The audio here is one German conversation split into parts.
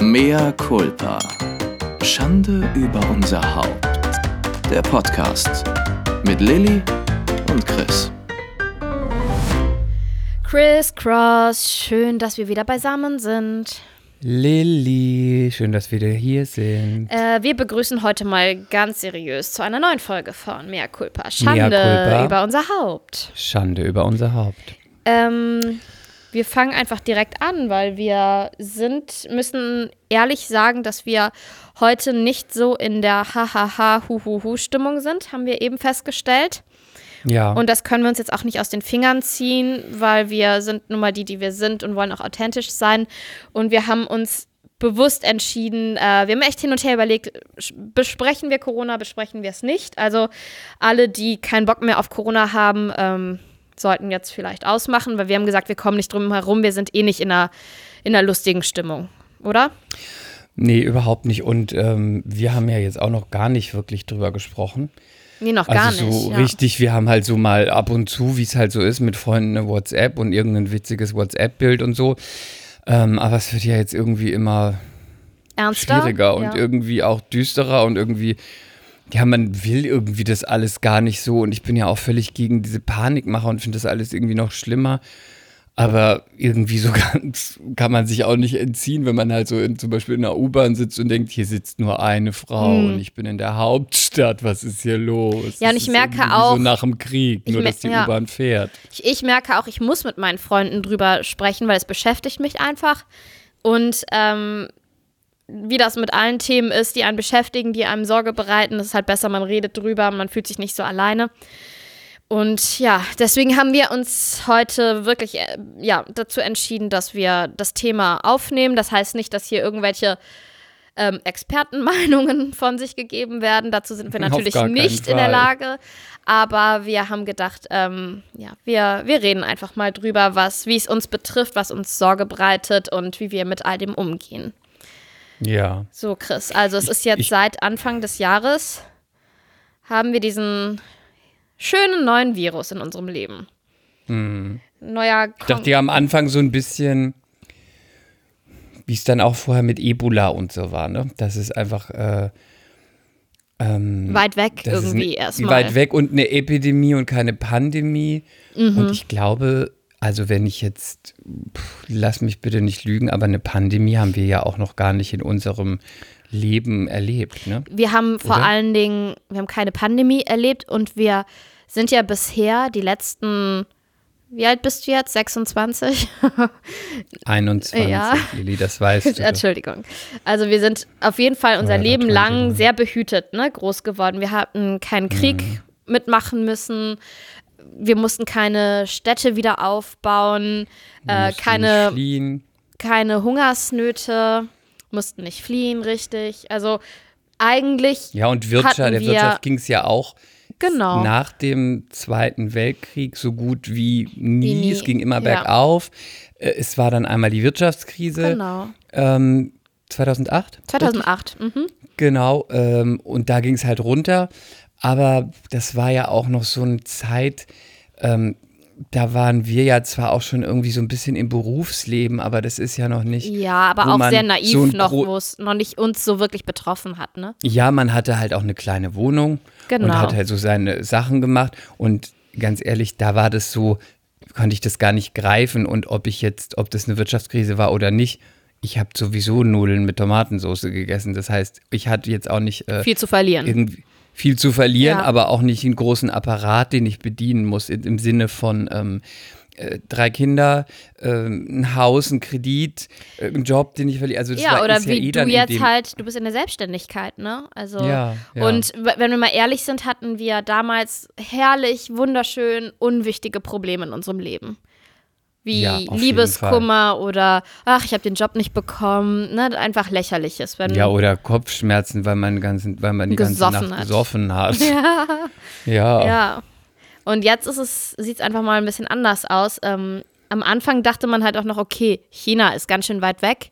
Mea culpa. Schande über unser Haupt. Der Podcast mit Lilly und Chris. Chris Cross, schön, dass wir wieder beisammen sind. Lilly, schön, dass wir wieder hier sind. Äh, wir begrüßen heute mal ganz seriös zu einer neuen Folge von Mea Culpa. Schande Mea culpa. über unser Haupt. Schande über unser Haupt. Ähm, wir fangen einfach direkt an, weil wir sind, müssen ehrlich sagen, dass wir heute nicht so in der Hahaha, Huhuhu Stimmung sind, haben wir eben festgestellt. Ja. Und das können wir uns jetzt auch nicht aus den Fingern ziehen, weil wir sind nun mal die, die wir sind und wollen auch authentisch sein. Und wir haben uns bewusst entschieden, äh, wir haben echt hin und her überlegt, besprechen wir Corona, besprechen wir es nicht. Also alle, die keinen Bock mehr auf Corona haben, ähm, sollten jetzt vielleicht ausmachen, weil wir haben gesagt, wir kommen nicht drum herum, wir sind eh nicht in einer, in einer lustigen Stimmung, oder? nee, überhaupt nicht. Und ähm, wir haben ja jetzt auch noch gar nicht wirklich drüber gesprochen. Nee, noch gar also nicht. so ja. richtig, wir haben halt so mal ab und zu, wie es halt so ist, mit Freunden eine WhatsApp und irgendein witziges WhatsApp-Bild und so. Ähm, aber es wird ja jetzt irgendwie immer Ernster? schwieriger und ja. irgendwie auch düsterer und irgendwie, ja, man will irgendwie das alles gar nicht so und ich bin ja auch völlig gegen diese Panikmacher und finde das alles irgendwie noch schlimmer. Aber irgendwie so ganz kann man sich auch nicht entziehen, wenn man halt so in, zum Beispiel in der U-Bahn sitzt und denkt, hier sitzt nur eine Frau Hm. und ich bin in der Hauptstadt, was ist hier los? Ja, und Das ich merke auch- So nach dem Krieg, nur dass die ja. U-Bahn fährt. Ich, ich merke auch, ich muss mit meinen Freunden drüber sprechen, weil es beschäftigt mich einfach. Und ähm, wie das mit allen Themen ist, die einen beschäftigen, die einem Sorge bereiten, ist halt besser, man redet drüber, man fühlt sich nicht so alleine. Und ja, deswegen haben wir uns heute wirklich äh, ja, dazu entschieden, dass wir das Thema aufnehmen. Das heißt nicht, dass hier irgendwelche ähm, Expertenmeinungen von sich gegeben werden. Dazu sind wir natürlich nicht in der. Lage. Aber wir haben gedacht, ähm, ja, wir, wir reden einfach mal drüber, was, wie es uns betrifft, was uns Sorge bereitet und wie wir mit all dem umgehen. Ja. So, Chris, also es ist jetzt ich- seit Anfang des Jahres haben wir diesen schönen neuen Virus in unserem Leben. Neuer Ich dachte ja am Anfang so ein bisschen, wie es dann auch vorher mit Ebola und so war, ne? Das ist einfach äh, ähm, weit weg irgendwie erstmal. weit weg und eine Epidemie und keine Pandemie. Mhm. Und ich glaube, also wenn ich jetzt, pff, lass mich bitte nicht lügen, aber eine Pandemie haben wir ja auch noch gar nicht in unserem Leben erlebt, ne? Wir haben vor Oder? allen Dingen, wir haben keine Pandemie erlebt und wir sind ja bisher die letzten, wie alt bist du jetzt? 26? 21, Ja. Lili, das weißt du. Entschuldigung. Also wir sind auf jeden Fall unser Ja, Leben lang sehr behütet, ne, groß geworden. Wir hatten keinen Krieg Mhm. mitmachen müssen. Wir mussten keine Städte wieder aufbauen, äh, keine, keine Hungersnöte, mussten nicht fliehen, richtig. Also eigentlich, Ja, und Wirtschaft, der wir- Wirtschaft ging es ja auch genau. nach dem Zweiten Weltkrieg so gut wie nie. Wie nie, Es ging immer ja. bergauf. Äh, Es war dann einmal die Wirtschaftskrise. Genau. Ähm, 2008? 2008. Mhm. Genau. Ähm, und da ging es halt runter. Aber das war ja auch noch so eine Zeit, ähm, da waren wir ja zwar auch schon irgendwie so ein bisschen im Berufsleben, aber das ist ja noch nicht. Ja, aber auch sehr naiv so noch, wo es noch nicht uns so wirklich betroffen hat, ne? Ja, man hatte halt auch eine kleine Wohnung Genau. und hat halt so seine Sachen gemacht. Und ganz ehrlich, da war das so, konnte ich das gar nicht greifen. Und ob ich jetzt, ob das eine Wirtschaftskrise war oder nicht, ich habe sowieso Nudeln mit Tomatensauce gegessen. Das heißt, ich hatte jetzt auch nicht äh, Viel zu verlieren. Viel zu verlieren, Ja. aber auch nicht einen großen Apparat, den ich bedienen muss, im Sinne von ähm, äh, drei Kinder, ähm, ein Haus, ein Kredit, äh, ein Job, den ich verliere. Also das ja, war, oder ist ja wie eh du jetzt halt, du bist in der Selbstständigkeit, ne? Also Ja, ja. und wenn wir mal ehrlich sind, hatten wir damals herrlich, wunderschön, unwichtige Probleme in unserem Leben. Wie Ja, Liebeskummer oder ach, ich habe den Job nicht bekommen, ne? Einfach lächerliches, wenn Ja, oder Kopfschmerzen, weil man, ganzen, weil man die ganze Nacht hat. gesoffen hat. ja. Ja. Ja. Und jetzt ist es, sieht es einfach mal ein bisschen anders aus. Ähm, am Anfang dachte man halt auch noch, okay, China ist ganz schön weit weg.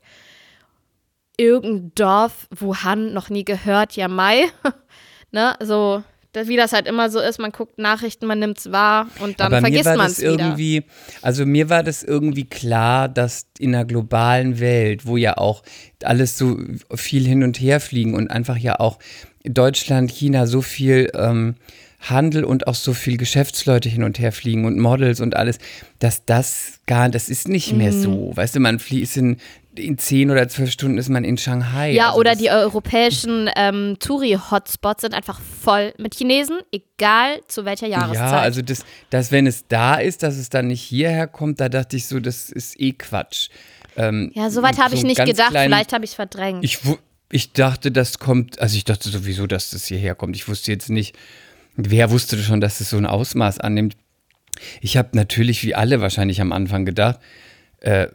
Irgendein Dorf, Wuhan, noch nie gehört, ja, Mai. ne, so, wie das halt immer so ist, man guckt Nachrichten, man nimmt es wahr und dann Aber vergisst man es irgendwie, also mir war das irgendwie klar, dass in einer globalen Welt, wo ja auch alles so viel hin und her fliegen und einfach ja auch Deutschland, China so viel ähm, Handel und auch so viel Geschäftsleute hin und her fliegen und Models und alles, dass das gar, das ist nicht mehr Mhm. so. Weißt du, man fließt in, in zehn oder zwölf Stunden ist man in Shanghai. Ja, Also oder die europäischen ähm, Touri-Hotspots sind einfach voll mit Chinesen, egal zu welcher Jahreszeit. Ja, also das, das, wenn es da ist, dass es dann nicht hierher kommt, da dachte ich so, das ist eh Quatsch. Ähm, ja, soweit habe so ich nicht gedacht, kleinen- vielleicht habe ich es verdrängt. Ich, ich dachte, das kommt, also ich dachte sowieso, dass das hierher kommt. Ich wusste jetzt nicht, wer wusste schon, dass es so ein Ausmaß annimmt. Ich habe natürlich, wie alle wahrscheinlich am Anfang gedacht, äh,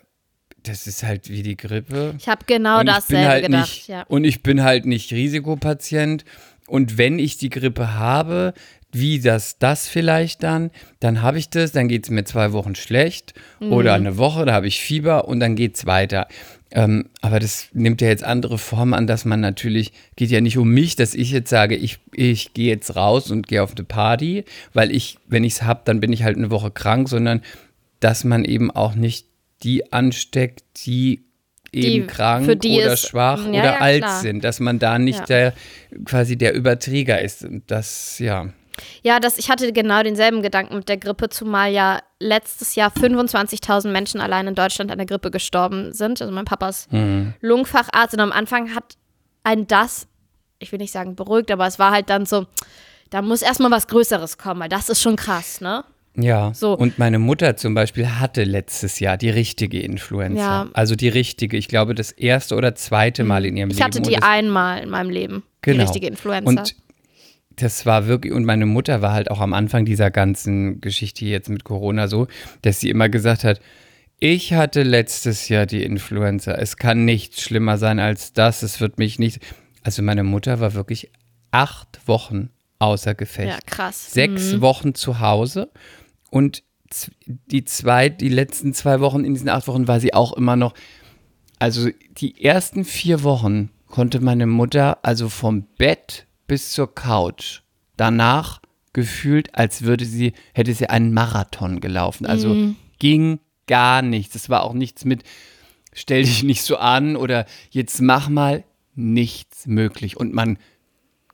das ist halt wie die Grippe. Ich habe genau und dasselbe halt gedacht, nicht, ja. Und ich bin halt nicht Risikopatient. Und wenn ich die Grippe habe, wie das das vielleicht dann, dann habe ich das, dann geht es mir zwei Wochen schlecht Mhm. oder eine Woche, da habe ich Fieber und dann geht es weiter. Ähm, aber das nimmt ja jetzt andere Formen an, dass man natürlich, geht ja nicht um mich, dass ich jetzt sage, ich, ich gehe jetzt raus und gehe auf eine Party, weil ich, wenn ich es habe, dann bin ich halt eine Woche krank, sondern dass man eben auch nicht die ansteckt, die eben Die- krank oder es- schwach ja, oder ja, alt klar. sind, dass man da nicht Ja. der quasi der Überträger ist. Und das, ja. Ja, das, ich hatte genau denselben Gedanken mit der Grippe, zumal ja letztes Jahr 25.000 Menschen allein in Deutschland an der Grippe gestorben sind. Also mein Papa ist Mhm. Lungenfacharzt und am Anfang hat ein das, ich will nicht sagen beruhigt, aber es war halt dann so, da muss erstmal was Größeres kommen, weil das ist schon krass, ne? Ja, So. und meine Mutter zum Beispiel hatte letztes Jahr die richtige Influenza. Ja. Also die richtige, ich glaube das erste oder zweite Mal in ihrem Ich Leben. hatte Und die einmal in meinem Leben, die Genau. richtige Influenza. Und das war wirklich, und meine Mutter war halt auch am Anfang dieser ganzen Geschichte jetzt mit Corona so, dass sie immer gesagt hat, ich hatte letztes Jahr die Influenza. Es kann nichts schlimmer sein als das. Es wird mich nicht. Also meine Mutter war wirklich acht Wochen außer Gefecht. ja, krass. Sechs Wochen zu Hause und die zwei, die letzten zwei Wochen in diesen acht Wochen war sie auch immer noch. Also die ersten vier Wochen konnte meine Mutter also vom Bett bis zur Couch danach gefühlt, als würde sie, hätte sie einen Marathon gelaufen. Also ging gar nichts. Es war auch nichts mit, stell dich nicht so an oder jetzt mach mal nichts möglich. Und man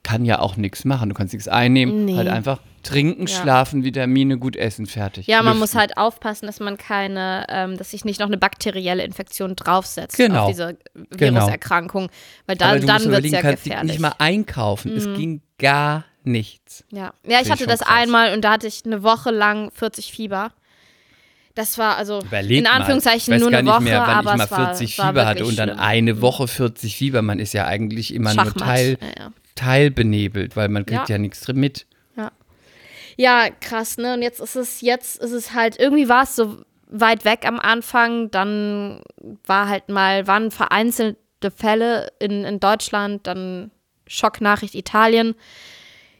kann ja auch nichts machen. Du kannst nichts einnehmen, Nee. halt einfach trinken, Ja. schlafen, Vitamine, gut essen, fertig. Ja, man Lüften. muss halt aufpassen, dass man keine, ähm, dass sich nicht noch eine bakterielle Infektion draufsetzt Genau. auf diese Genau. Viruserkrankung, weil da, Aber du dann musst wird es ja kannst gefährlich. Mhm. nicht mal einkaufen. Es ging gar nichts. ja. ja, ich ich hatte das krass. einmal und da hatte ich eine Woche lang 40 Fieber. Das war also Überleg in Anführungszeichen mal. Ich weiß nur gar eine nicht Woche, mehr, wann aber ich mal es war, 40 war Fieber hatte wirklich und dann schlimm. eine Woche 40 Fieber. Man ist ja eigentlich immer nur Schachmatt. Teil, Ja, ja. Teilbenebelt, weil man kriegt Ja. ja, nichts drin mit. Ja, krass, ne? Und jetzt ist es, jetzt ist es halt, irgendwie war es so weit weg am Anfang, dann war halt mal, waren vereinzelte Fälle in, in Deutschland, dann Schocknachricht Italien.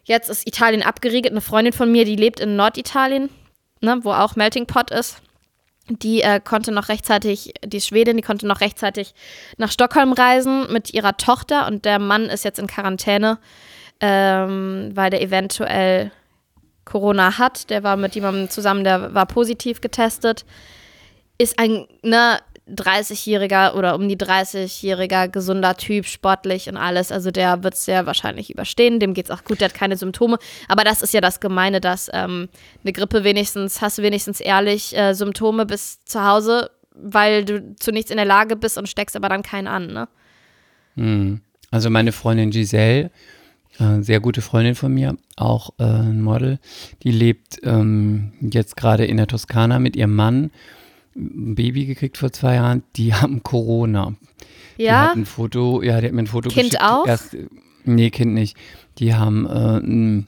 Jetzt ist Italien abgeriegelt. Eine Freundin von mir, die lebt in Norditalien, ne, wo auch Melting Pot ist. Die äh, konnte noch rechtzeitig, die Schwedin, die konnte noch rechtzeitig nach Stockholm reisen mit ihrer Tochter und der Mann ist jetzt in Quarantäne, ähm, weil der eventuell Corona hat. Der war mit jemandem zusammen, der war positiv getestet. Ist ein ne, 30-jähriger oder um die 30-jähriger gesunder Typ, sportlich und alles. Also der wird es sehr wahrscheinlich überstehen. Dem geht es auch gut, der hat keine Symptome. Aber das ist ja das Gemeine, dass ähm, eine Grippe wenigstens, hast du wenigstens ehrlich äh, Symptome bis zu Hause, weil du zu nichts in der Lage bist und steckst aber dann keinen an, ne? Also meine Freundin Giselle, äh, sehr gute Freundin von mir, auch äh, ein Model, die lebt ähm, jetzt gerade in der Toskana mit ihrem Mann, ein Baby gekriegt vor zwei Jahren, die haben Corona. Die Ja, hat ein Foto, ja, die hat mir ein Foto Kind geschickt. auch? Erst, äh, nee, Kind nicht. Die haben äh, ein,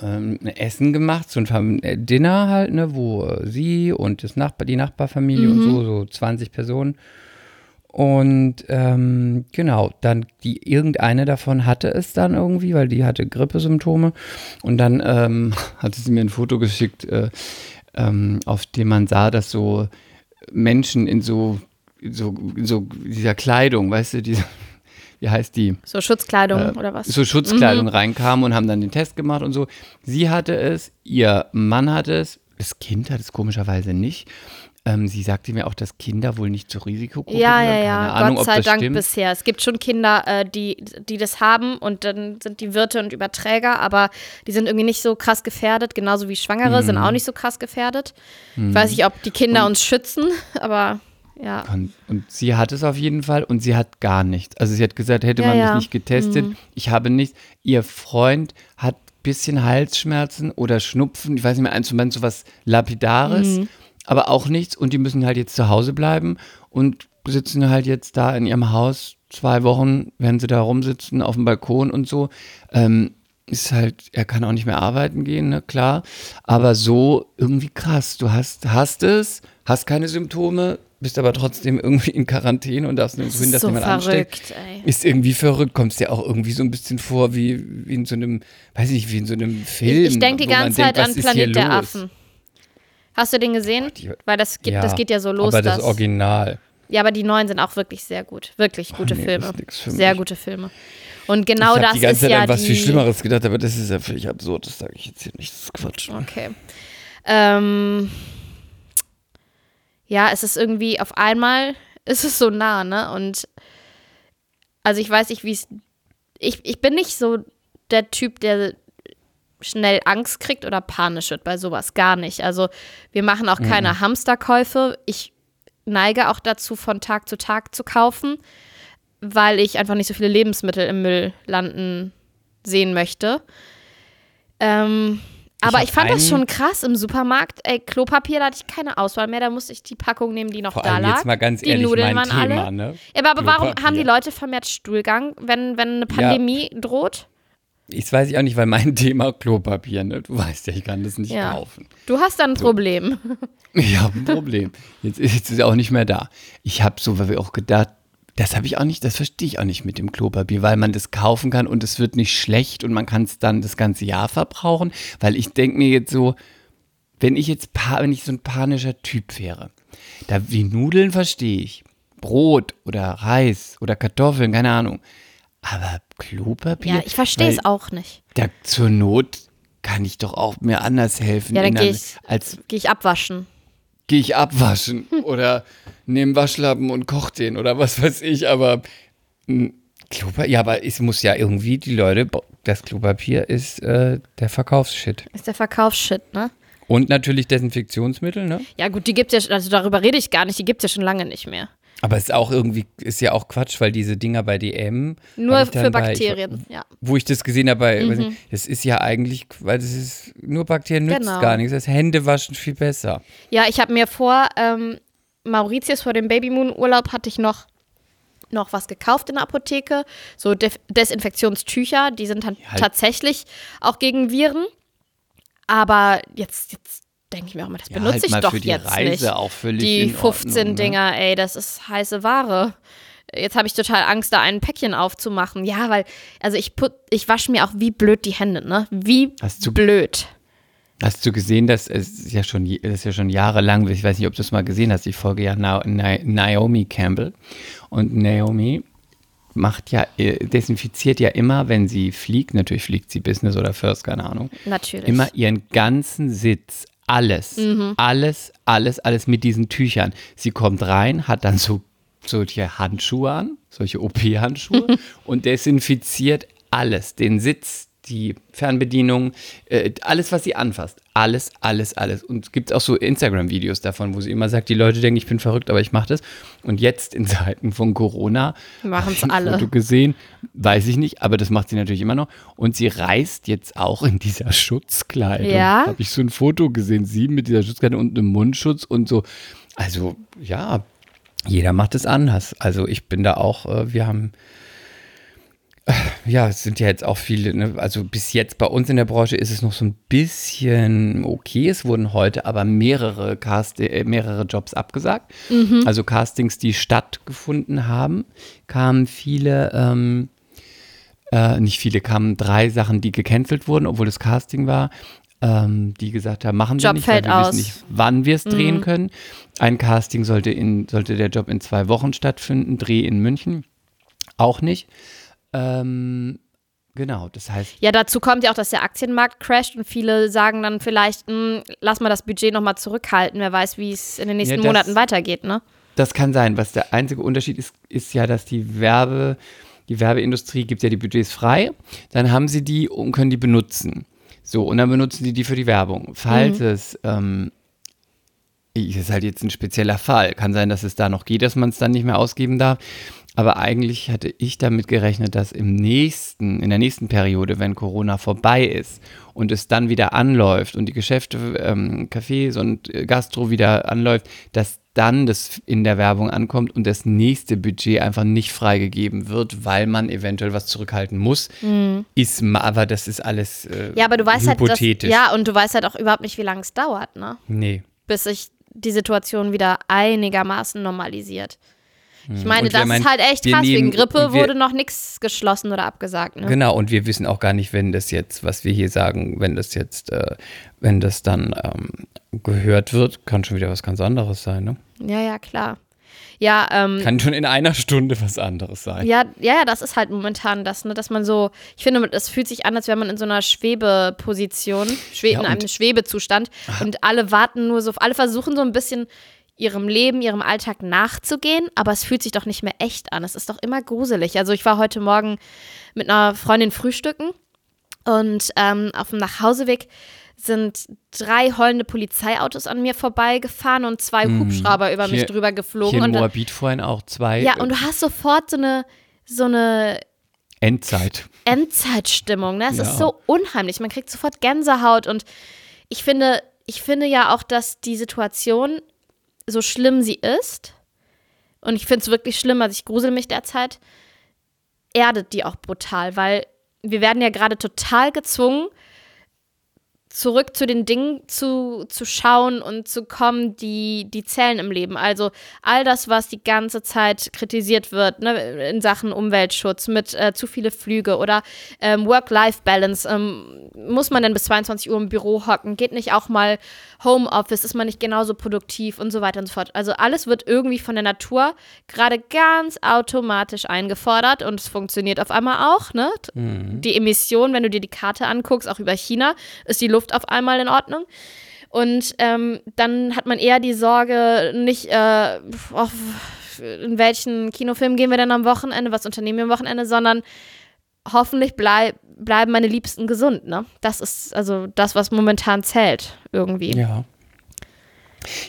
ähm, ein Essen gemacht, so ein äh, Dinner halt, ne, wo äh, sie und das Nachbar, die Nachbarfamilie und Mhm. so, so 20 Personen. Und ähm, genau, dann die irgendeine davon hatte es dann irgendwie, weil die hatte Grippesymptome. Und dann ähm, hatte sie mir ein Foto geschickt, äh, ähm, auf dem man sah, dass so Menschen in so, so, so dieser Kleidung, weißt du, diese, wie heißt die? So Schutzkleidung äh, oder was? So Schutzkleidung reinkamen und haben dann den Test gemacht und so. Sie hatte es, ihr Mann hatte es, das Kind hat es komischerweise nicht. Ähm, sie sagte mir auch, dass Kinder wohl nicht zur Risikogruppe Ja, ja, gehören. ja. Keine Ahnung, Gott sei Dank stimmt. bisher. Es gibt schon Kinder, äh, die, die das haben und dann sind die Wirte und Überträger, aber die sind irgendwie nicht so krass gefährdet, genauso wie Schwangere sind Mhm. auch nicht so krass gefährdet. Ich weiß nicht, ob die Kinder uns schützen, aber ja. Und, und sie hat es auf jeden Fall und sie hat gar nichts. Also sie hat gesagt, hätte Ja, man ja. mich nicht getestet, ich habe nichts. Ihr Freund hat ein bisschen Halsschmerzen oder Schnupfen, ich weiß nicht mehr, eins und so was Lapidares, Mhm. Aber auch nichts und die müssen halt jetzt zu Hause bleiben und sitzen halt jetzt da in ihrem Haus zwei Wochen, werden sie da rumsitzen auf dem Balkon und so. Ähm, ist halt, er kann auch nicht mehr arbeiten gehen, ne, klar. Aber so irgendwie krass. Du hast, hast es, hast keine Symptome, bist aber trotzdem irgendwie in Quarantäne und darfst nirgendwo Das hin, dass so jemand ansteckt. ey. Ist irgendwie verrückt, kommst dir auch irgendwie so ein bisschen vor wie, wie in so einem, weiß ich nicht, wie in so einem Film. Ich, ich denke die ganze Zeit denkt, an Planet der los? Affen. Hast du den gesehen? die- Weil das geht, das geht ja so los. Aber das dass- Original. Ja, aber die neuen sind auch wirklich sehr gut. Wirklich gute nee, Filme. das Sehr mich. gute Filme. Und genau ich das habe die ganze ist Zeit ja an was viel Schlimmeres gedacht, aber das ist ja völlig absurd. Das sage ich jetzt hier nicht. Das ist Quatsch. Okay. Ähm, ja, es ist irgendwie auf einmal, ist es so nah, ne? Und also ich weiß nicht, wie es. Ich, ich bin nicht so der Typ, der schnell Angst kriegt oder panisch wird bei sowas. Gar nicht. Also wir machen auch keine Hamsterkäufe. Ich neige auch dazu, von Tag zu Tag zu kaufen, weil ich einfach nicht so viele Lebensmittel im Müll landen sehen möchte. Ähm, aber ich, fand das schon krass im Supermarkt. Ey, Klopapier, da hatte ich keine Auswahl mehr. Da musste ich die Packung nehmen, die noch Vor da allem lag. jetzt mal ganz die ehrlich, Nudeln waren Thema, alle. ne? Ja, aber warum haben die Leute vermehrt Stuhlgang, wenn, wenn eine Pandemie droht? Ich weiß ich auch nicht, weil mein Thema Klopapier, ne? Du weißt ja, ich kann das nicht Ja. kaufen. Du hast dann ein Problem. Ich habe ein Problem. Jetzt, jetzt ist er auch nicht mehr da. Ich habe so, weil wir auch gedacht, das habe ich auch nicht, das verstehe ich auch nicht mit dem Klopapier, weil man das kaufen kann und es wird nicht schlecht und man kann es dann das ganze Jahr verbrauchen. Weil ich denke mir jetzt so, wenn ich jetzt, wenn ich so ein panischer Typ wäre, da die Nudeln verstehe ich, Brot oder Reis oder Kartoffeln, keine Ahnung. Aber Klopapier? Ja, ich verstehe es auch nicht. Da, zur Not kann ich doch auch mir anders helfen. Ja, dann gehe ich, als geh ich abwaschen. gehe ich abwaschen oder nehme Waschlappen und koch den oder was weiß ich, aber mh, Klopapier, ja, aber es muss ja irgendwie die Leute, das Klopapier ist äh, der Verkaufsshit. Ist der Verkaufsshit, ne? Und natürlich Desinfektionsmittel, ne? Ja, gut, die gibt's ja, schon- also darüber rede ich gar nicht, die gibt's ja schon lange nicht mehr. Aber es ist auch irgendwie, ist ja auch Quatsch, weil diese Dinger bei DM. Nur für bei- Bakterien, ja. wo ich das gesehen habe, bei, nicht, das ist ja eigentlich, weil das ist nur Bakterien nützt Genau. gar nichts. Das Hände waschen viel besser. Ja, ich habe mir vor ähm, Mauritius, vor dem Babymoon-Urlaub, hatte ich noch, noch was gekauft in der Apotheke. So Def Desinfektionstücher, die sind dann halt. tatsächlich auch gegen Viren. Aber jetzt, jetzt denke ich mir auch mal, das Ja, benutze halt ich doch für die jetzt Reise nicht. auch völlig die in Ordnung, 15 ne? Dinger, ey, das ist heiße Ware. Jetzt habe ich total Angst, da ein Päckchen aufzumachen. Ja, weil, also ich put, ich wasche mir auch wie blöd die Hände, ne? Wie Hast du- blöd. Hast du gesehen, dass es ja schon, das ist ja schon jahrelang, ich weiß nicht, ob du es mal gesehen hast, ich folge ja Na, Na, Naomi Campbell und Naomi macht ja, äh, desinfiziert ja immer, wenn sie fliegt, natürlich fliegt sie Business oder First, keine Ahnung, Natürlich. immer ihren ganzen Sitz, alles, Mhm. alles, alles, alles mit diesen Tüchern. Sie kommt rein, hat dann so solche Handschuhe an, solche OP-Handschuhe und desinfiziert alles, den Sitz, die Fernbedienung, äh, alles, was sie anfasst. Alles, alles, alles. Und es gibt auch so Instagram-Videos davon, wo sie immer sagt, die Leute denken, ich bin verrückt, aber ich mache das. Und jetzt in Zeiten von Corona ich ein alle. Foto gesehen, weiß ich nicht, aber das macht sie natürlich immer noch. Und sie reist jetzt auch in dieser Schutzkleidung. Ja? Habe ich so ein Foto gesehen, sie mit dieser Schutzkleidung und einem Mundschutz und so. Also ja, jeder macht es anders. Also ich bin da auch, äh, wir haben, ja, es sind ja jetzt auch viele, ne? also bis jetzt bei uns in der Branche ist es noch so ein bisschen okay. Es wurden heute aber mehrere, Cast äh, mehrere Jobs abgesagt. Also Castings, die stattgefunden haben, kamen viele, ähm, äh, nicht viele, kamen drei Sachen, die gecancelt wurden, obwohl es Casting war. Ähm, die gesagt haben, machen wir Job nicht, weil fällt wir aus. wissen nicht, wann wir es drehen können. Ein Casting sollte in, sollte der Job in zwei Wochen stattfinden, Dreh in München. auch nicht. Ähm, genau, das heißt, Ja, dazu kommt ja auch, dass der Aktienmarkt crasht und viele sagen dann vielleicht, hm, lass mal das Budget nochmal zurückhalten. Wer weiß, wie es in den nächsten das- Monaten weitergeht, ne? das kann sein. Was der einzige Unterschied ist, ist ja, dass die Werbe, die Werbeindustrie gibt ja die Budgets frei, dann haben sie die und können die benutzen. So, und dann benutzen sie die für die Werbung. Falls es, ähm, ist halt jetzt ein spezieller Fall. Kann sein, dass es da noch geht, dass man es dann nicht mehr ausgeben darf. Aber eigentlich hatte ich damit gerechnet, dass im nächsten, in der nächsten Periode, wenn Corona vorbei ist und es dann wieder anläuft und die Geschäfte, ähm, Cafés und äh, Gastro wieder anläuft, dass dann das in der Werbung ankommt und das nächste Budget einfach nicht freigegeben wird, weil man eventuell was zurückhalten muss. Ist ma- aber das ist alles äh, Mhm. Ja, aber du weißt halt, dass, hypothetisch. ja, und du weißt halt auch überhaupt nicht, wie lange es dauert, ne? Nee. Bis sich die Situation wieder einigermaßen normalisiert. Ich meine, Und wir das meinen, ist halt echt krass. Wegen nehmen- Grippe und wir- wurde noch nichts geschlossen oder abgesagt, ne? Genau, und wir wissen auch gar nicht, wenn das jetzt, was wir hier sagen, wenn das jetzt, äh, wenn das dann ähm, gehört wird, kann schon wieder was ganz anderes sein, ne? Ja, ja, klar. Ja, ähm, Kann schon in einer Stunde was anderes sein. Ja, ja, ja, das ist halt momentan das, ne, dass man so, ich finde, es fühlt sich an, als wäre man in so einer Schwebeposition, Schwe Ja, in einem Schwebezustand und alle warten nur so, alle versuchen so ein bisschen ihrem Leben, ihrem Alltag nachzugehen, aber es fühlt sich doch nicht mehr echt an. Es ist doch immer gruselig. Also ich war heute Morgen mit einer Freundin frühstücken und ähm, auf dem Nachhauseweg sind drei heulende Polizeiautos an mir vorbeigefahren und zwei Hubschrauber über mich. Hier- drüber geflogen. Hier in und Moabit vorhin auch zwei ja, äh, und du hast sofort so eine, so eine Endzeit. Endzeitstimmung. Ne? Es Ja. ist so unheimlich. Man kriegt sofort Gänsehaut. Und ich finde, ich finde ja auch, dass die Situation, so schlimm sie ist, und ich finde es wirklich schlimm, also ich grusel mich derzeit, erdet die auch brutal, weil wir werden ja gerade total gezwungen, zurück zu den Dingen zu, zu schauen und zu kommen, die, die zählen im Leben. Also all das, was die ganze Zeit kritisiert wird, ne, in Sachen Umweltschutz, mit äh, zu viele Flüge oder ähm, Work-Life-Balance. Ähm, muss man denn bis 22 Uhr im Büro hocken? Geht nicht auch mal Homeoffice? Ist man nicht genauso produktiv und so weiter und so fort? Also alles wird irgendwie von der Natur gerade ganz automatisch eingefordert und es funktioniert auf einmal auch. Ne? Die Emission, wenn du dir die Karte anguckst, auch über China, ist die Luft auf einmal in Ordnung. Und ähm, dann hat man eher die Sorge, nicht, äh, auf, in welchen Kinofilm gehen wir denn am Wochenende, was unternehmen wir am Wochenende, sondern hoffentlich bleib, bleiben meine Liebsten gesund. Ne? Das ist also das, was momentan zählt, irgendwie. Ja.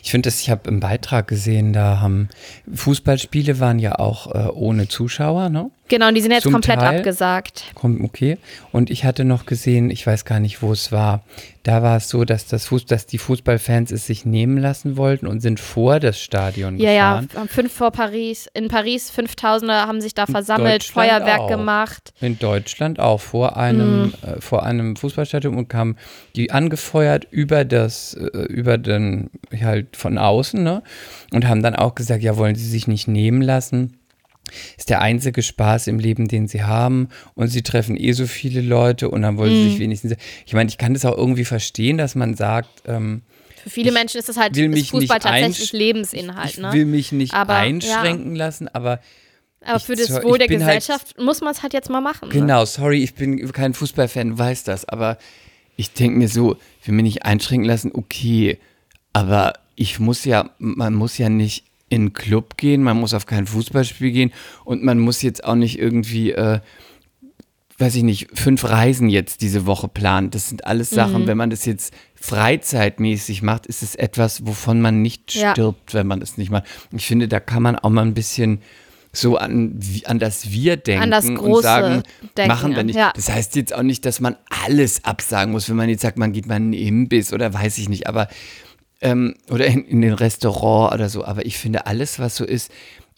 Ich finde das, ich habe im Beitrag gesehen, da haben Fußballspiele waren ja auch äh, ohne Zuschauer, ne? Genau, und die sind jetzt Zum komplett Teil. abgesagt. Okay. Und ich hatte noch gesehen, ich weiß gar nicht, wo es war. Da war es so, dass, das Fuß, dass die Fußballfans es sich nehmen lassen wollten und sind vor das Stadion Ja, ja, gefahren. am fünf vor Paris. In Paris, 5000er haben sich da versammelt, Feuerwerk auch. gemacht. In Deutschland auch vor einem, Mhm. äh, vor einem Fußballstadion und kamen die angefeuert über das, äh, über den, halt von außen, ne? Und haben dann auch gesagt, ja, wollen sie sich nicht nehmen lassen. Ist der einzige Spaß im Leben, den sie haben. Und sie treffen eh so viele Leute und dann wollen sie sich wenigstens. Ich meine, ich kann das auch irgendwie verstehen, dass man sagt, ähm, Für viele Menschen ist das halt will mich Fußball nicht tatsächlich Lebensinhalt. ich Ne? will mich nicht Aber, einschränken lassen, aber Aber ich für das Wohl der halt- Gesellschaft muss man es halt jetzt mal machen. Ne? Genau, sorry, ich bin kein Fußballfan, weiß das, aber ich denke mir so, ich will mich nicht einschränken lassen, okay, aber ich muss ja, man muss ja nicht in einen Club gehen, man muss auf kein Fußballspiel gehen und man muss jetzt auch nicht irgendwie, äh, weiß ich nicht, fünf Reisen jetzt diese Woche planen. Das sind alles Mhm. Sachen, wenn man das jetzt freizeitmäßig macht, ist es etwas, wovon man nicht Ja. stirbt, wenn man es nicht macht. Ich finde, da kann man auch mal ein bisschen so an, an das Wir denken An das und Große sagen, denken, machen wir nicht. ja. Das heißt jetzt auch nicht, dass man alles absagen muss, wenn man jetzt sagt, man geht mal in einen Imbiss oder weiß ich nicht, aber ähm, oder in, in den Restaurant oder so. Aber ich finde, alles, was so ist,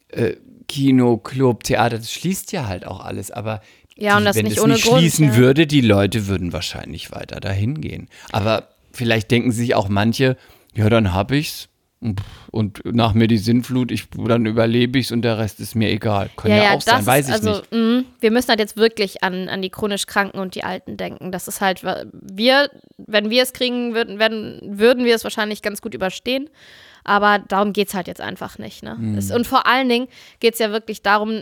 äh, Kino, Club, Theater, das schließt ja halt auch alles. Aber Ja, und das wenn nicht es ohne nicht Grund, schließen ja. würde, die Leute würden wahrscheinlich weiter dahin gehen. Aber vielleicht denken sich auch manche, ja, dann hab ich's. Und nach mir die Sinnflut, ich, dann überlebe ich's und der Rest ist mir egal. Kann ja, auch sein, weiß ich also, nicht. mh, wir müssen halt jetzt wirklich an, an die chronisch Kranken und die Alten denken. Das ist halt, wir, wenn wir es kriegen würden, werden, würden wir es wahrscheinlich ganz gut überstehen. Aber darum geht es halt jetzt einfach nicht. Ne? Mhm. Es, und vor allen Dingen geht es ja wirklich darum,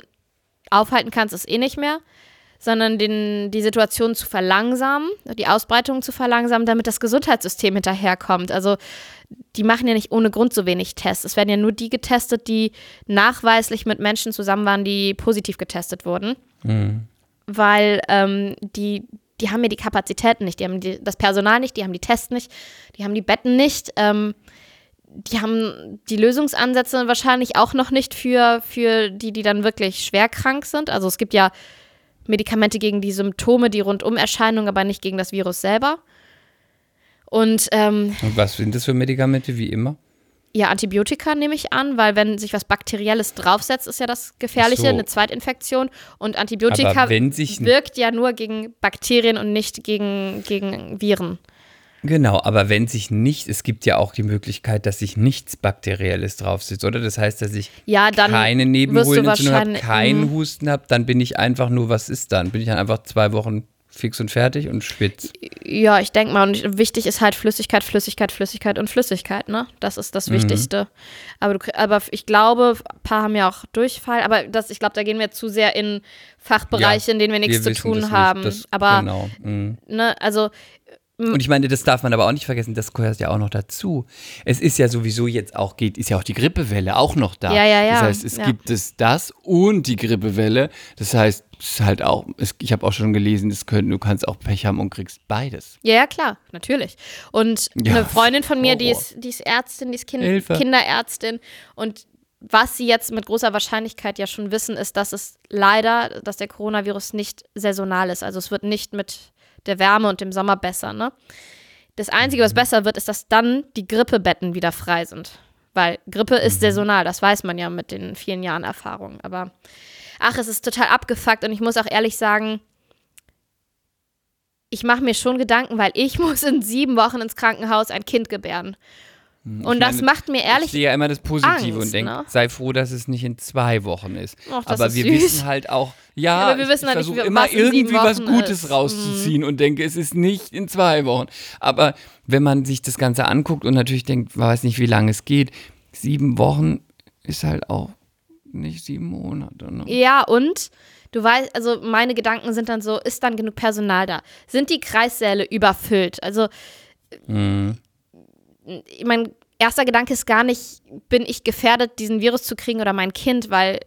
aufhalten kannst, ist eh nicht mehr, sondern den, die Situation zu verlangsamen, die Ausbreitung zu verlangsamen, damit das Gesundheitssystem hinterherkommt. Also die machen ja nicht ohne Grund so wenig Tests. Es werden ja nur die getestet, die nachweislich mit Menschen zusammen waren, die positiv getestet wurden. Mhm. Weil ähm, die, die haben ja die Kapazitäten nicht, die haben die, das Personal nicht, die haben die Tests nicht, die haben die Betten nicht. Ähm, die haben die Lösungsansätze wahrscheinlich auch noch nicht für, für die, die dann wirklich schwer krank sind. Also es gibt ja Medikamente gegen die Symptome, die Rundumerscheinungen, aber nicht gegen das Virus selber. Und, ähm, Und was sind das für Medikamente, wie immer? Ja, Antibiotika nehme ich an, weil wenn sich was Bakterielles draufsetzt, ist ja das Gefährliche, so. eine Zweitinfektion. Und Antibiotika wirkt ja nur gegen Bakterien und nicht gegen, gegen Viren. Genau, aber wenn sich nicht, es gibt ja auch die Möglichkeit, dass sich nichts Bakterielles drauf sitzt, oder? Das heißt, dass ich ja, keine Nebenhohlenentzündung habe, keinen mhm. Husten habe, dann bin ich einfach nur, was ist dann? Bin ich dann einfach zwei Wochen fix und fertig und spitz? Ja, ich denke mal, und wichtig ist halt Flüssigkeit, Flüssigkeit, Flüssigkeit und Flüssigkeit, ne? Das ist das mhm. Wichtigste. Aber, du, aber ich glaube, ein paar haben ja auch Durchfall, aber das, ich glaube, da gehen wir zu sehr in Fachbereiche, ja, in denen wir nichts wir zu tun haben. Das, aber, genau. Mhm. ne, also und ich meine, das darf man aber auch nicht vergessen, das gehört ja auch noch dazu. Es ist ja sowieso jetzt auch, geht, ist ja auch die Grippewelle auch noch da. Ja, ja, ja. Das heißt, es ja. gibt es das und die Grippewelle. Das heißt, es ist halt auch, es, ich habe auch schon gelesen, es können, du kannst auch Pech haben und kriegst beides. Ja, ja, klar, natürlich. Und ja, eine Freundin von mir, die ist, die ist Ärztin, die ist kind, Kinderärztin und was sie jetzt mit großer Wahrscheinlichkeit ja schon wissen, ist, dass es leider, dass der Coronavirus nicht saisonal ist. Also es wird nicht mit der Wärme und dem Sommer besser, ne? Das Einzige, was mhm. besser wird, ist, dass dann die Grippebetten wieder frei sind. Weil Grippe ist mhm. saisonal, das weiß man ja mit den vielen Jahren Erfahrung. Aber ach, es ist total abgefuckt und ich muss auch ehrlich sagen, ich mache mir schon Gedanken, weil ich muss in sieben Wochen ins Krankenhaus ein Kind gebären. Hm, ich und das macht mir ehrlich. Ich sehe ja immer das Positive Angst, und denke, ne? sei froh, dass es nicht in zwei Wochen ist. Och, aber ist wir süß. wissen halt auch, ja, ja aber wir wissen ich halt versuche immer irgendwie was Gutes ist. rauszuziehen mhm. und denke, es ist nicht in zwei Wochen. Aber wenn man sich das Ganze anguckt und natürlich denkt, man weiß nicht, wie lange es geht, sieben Wochen ist halt auch nicht sieben Monate. Ne? Ja, und du weißt, also meine Gedanken sind dann so, ist dann genug Personal da? Sind die Kreissäle überfüllt? Also. Mhm mein erster Gedanke ist gar nicht, bin ich gefährdet, diesen Virus zu kriegen oder mein Kind, weil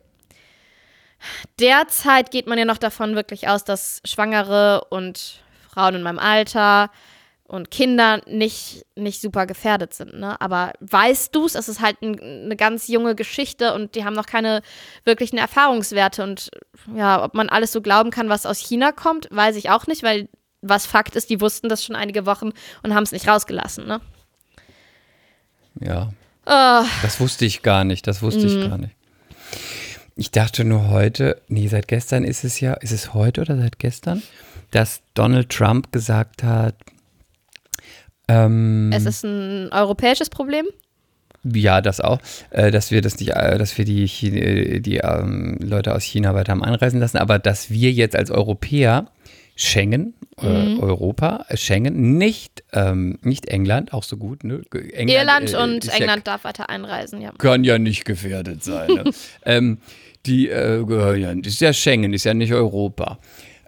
derzeit geht man ja noch davon wirklich aus, dass Schwangere und Frauen in meinem Alter und Kinder nicht, nicht super gefährdet sind. Ne? Aber weißt du es? Es ist halt ein, eine ganz junge Geschichte und die haben noch keine wirklichen Erfahrungswerte. Und ja, ob man alles so glauben kann, was aus China kommt, weiß ich auch nicht, weil was Fakt ist, die wussten das schon einige Wochen und haben es nicht rausgelassen. Ne? Ja. Oh. Das wusste ich gar nicht. Das wusste mm. ich gar nicht. Ich dachte nur heute, nee, seit gestern ist es ja, ist es heute oder seit gestern, dass Donald Trump gesagt hat, ähm, es ist ein europäisches Problem? Ja, das auch, äh, dass wir das nicht, äh, dass wir die, Chine, die ähm, Leute aus China weiter haben einreisen lassen, aber dass wir jetzt als Europäer Schengen, äh, mhm. äh, Europa, Schengen, nicht, ähm, nicht England, auch so gut. Ne? England, Irland äh, und England darf weiter einreisen, ja. Kann ja nicht gefährdet sein. Ne? ähm, die äh, gehören ja, ist ja Schengen, ist ja nicht Europa.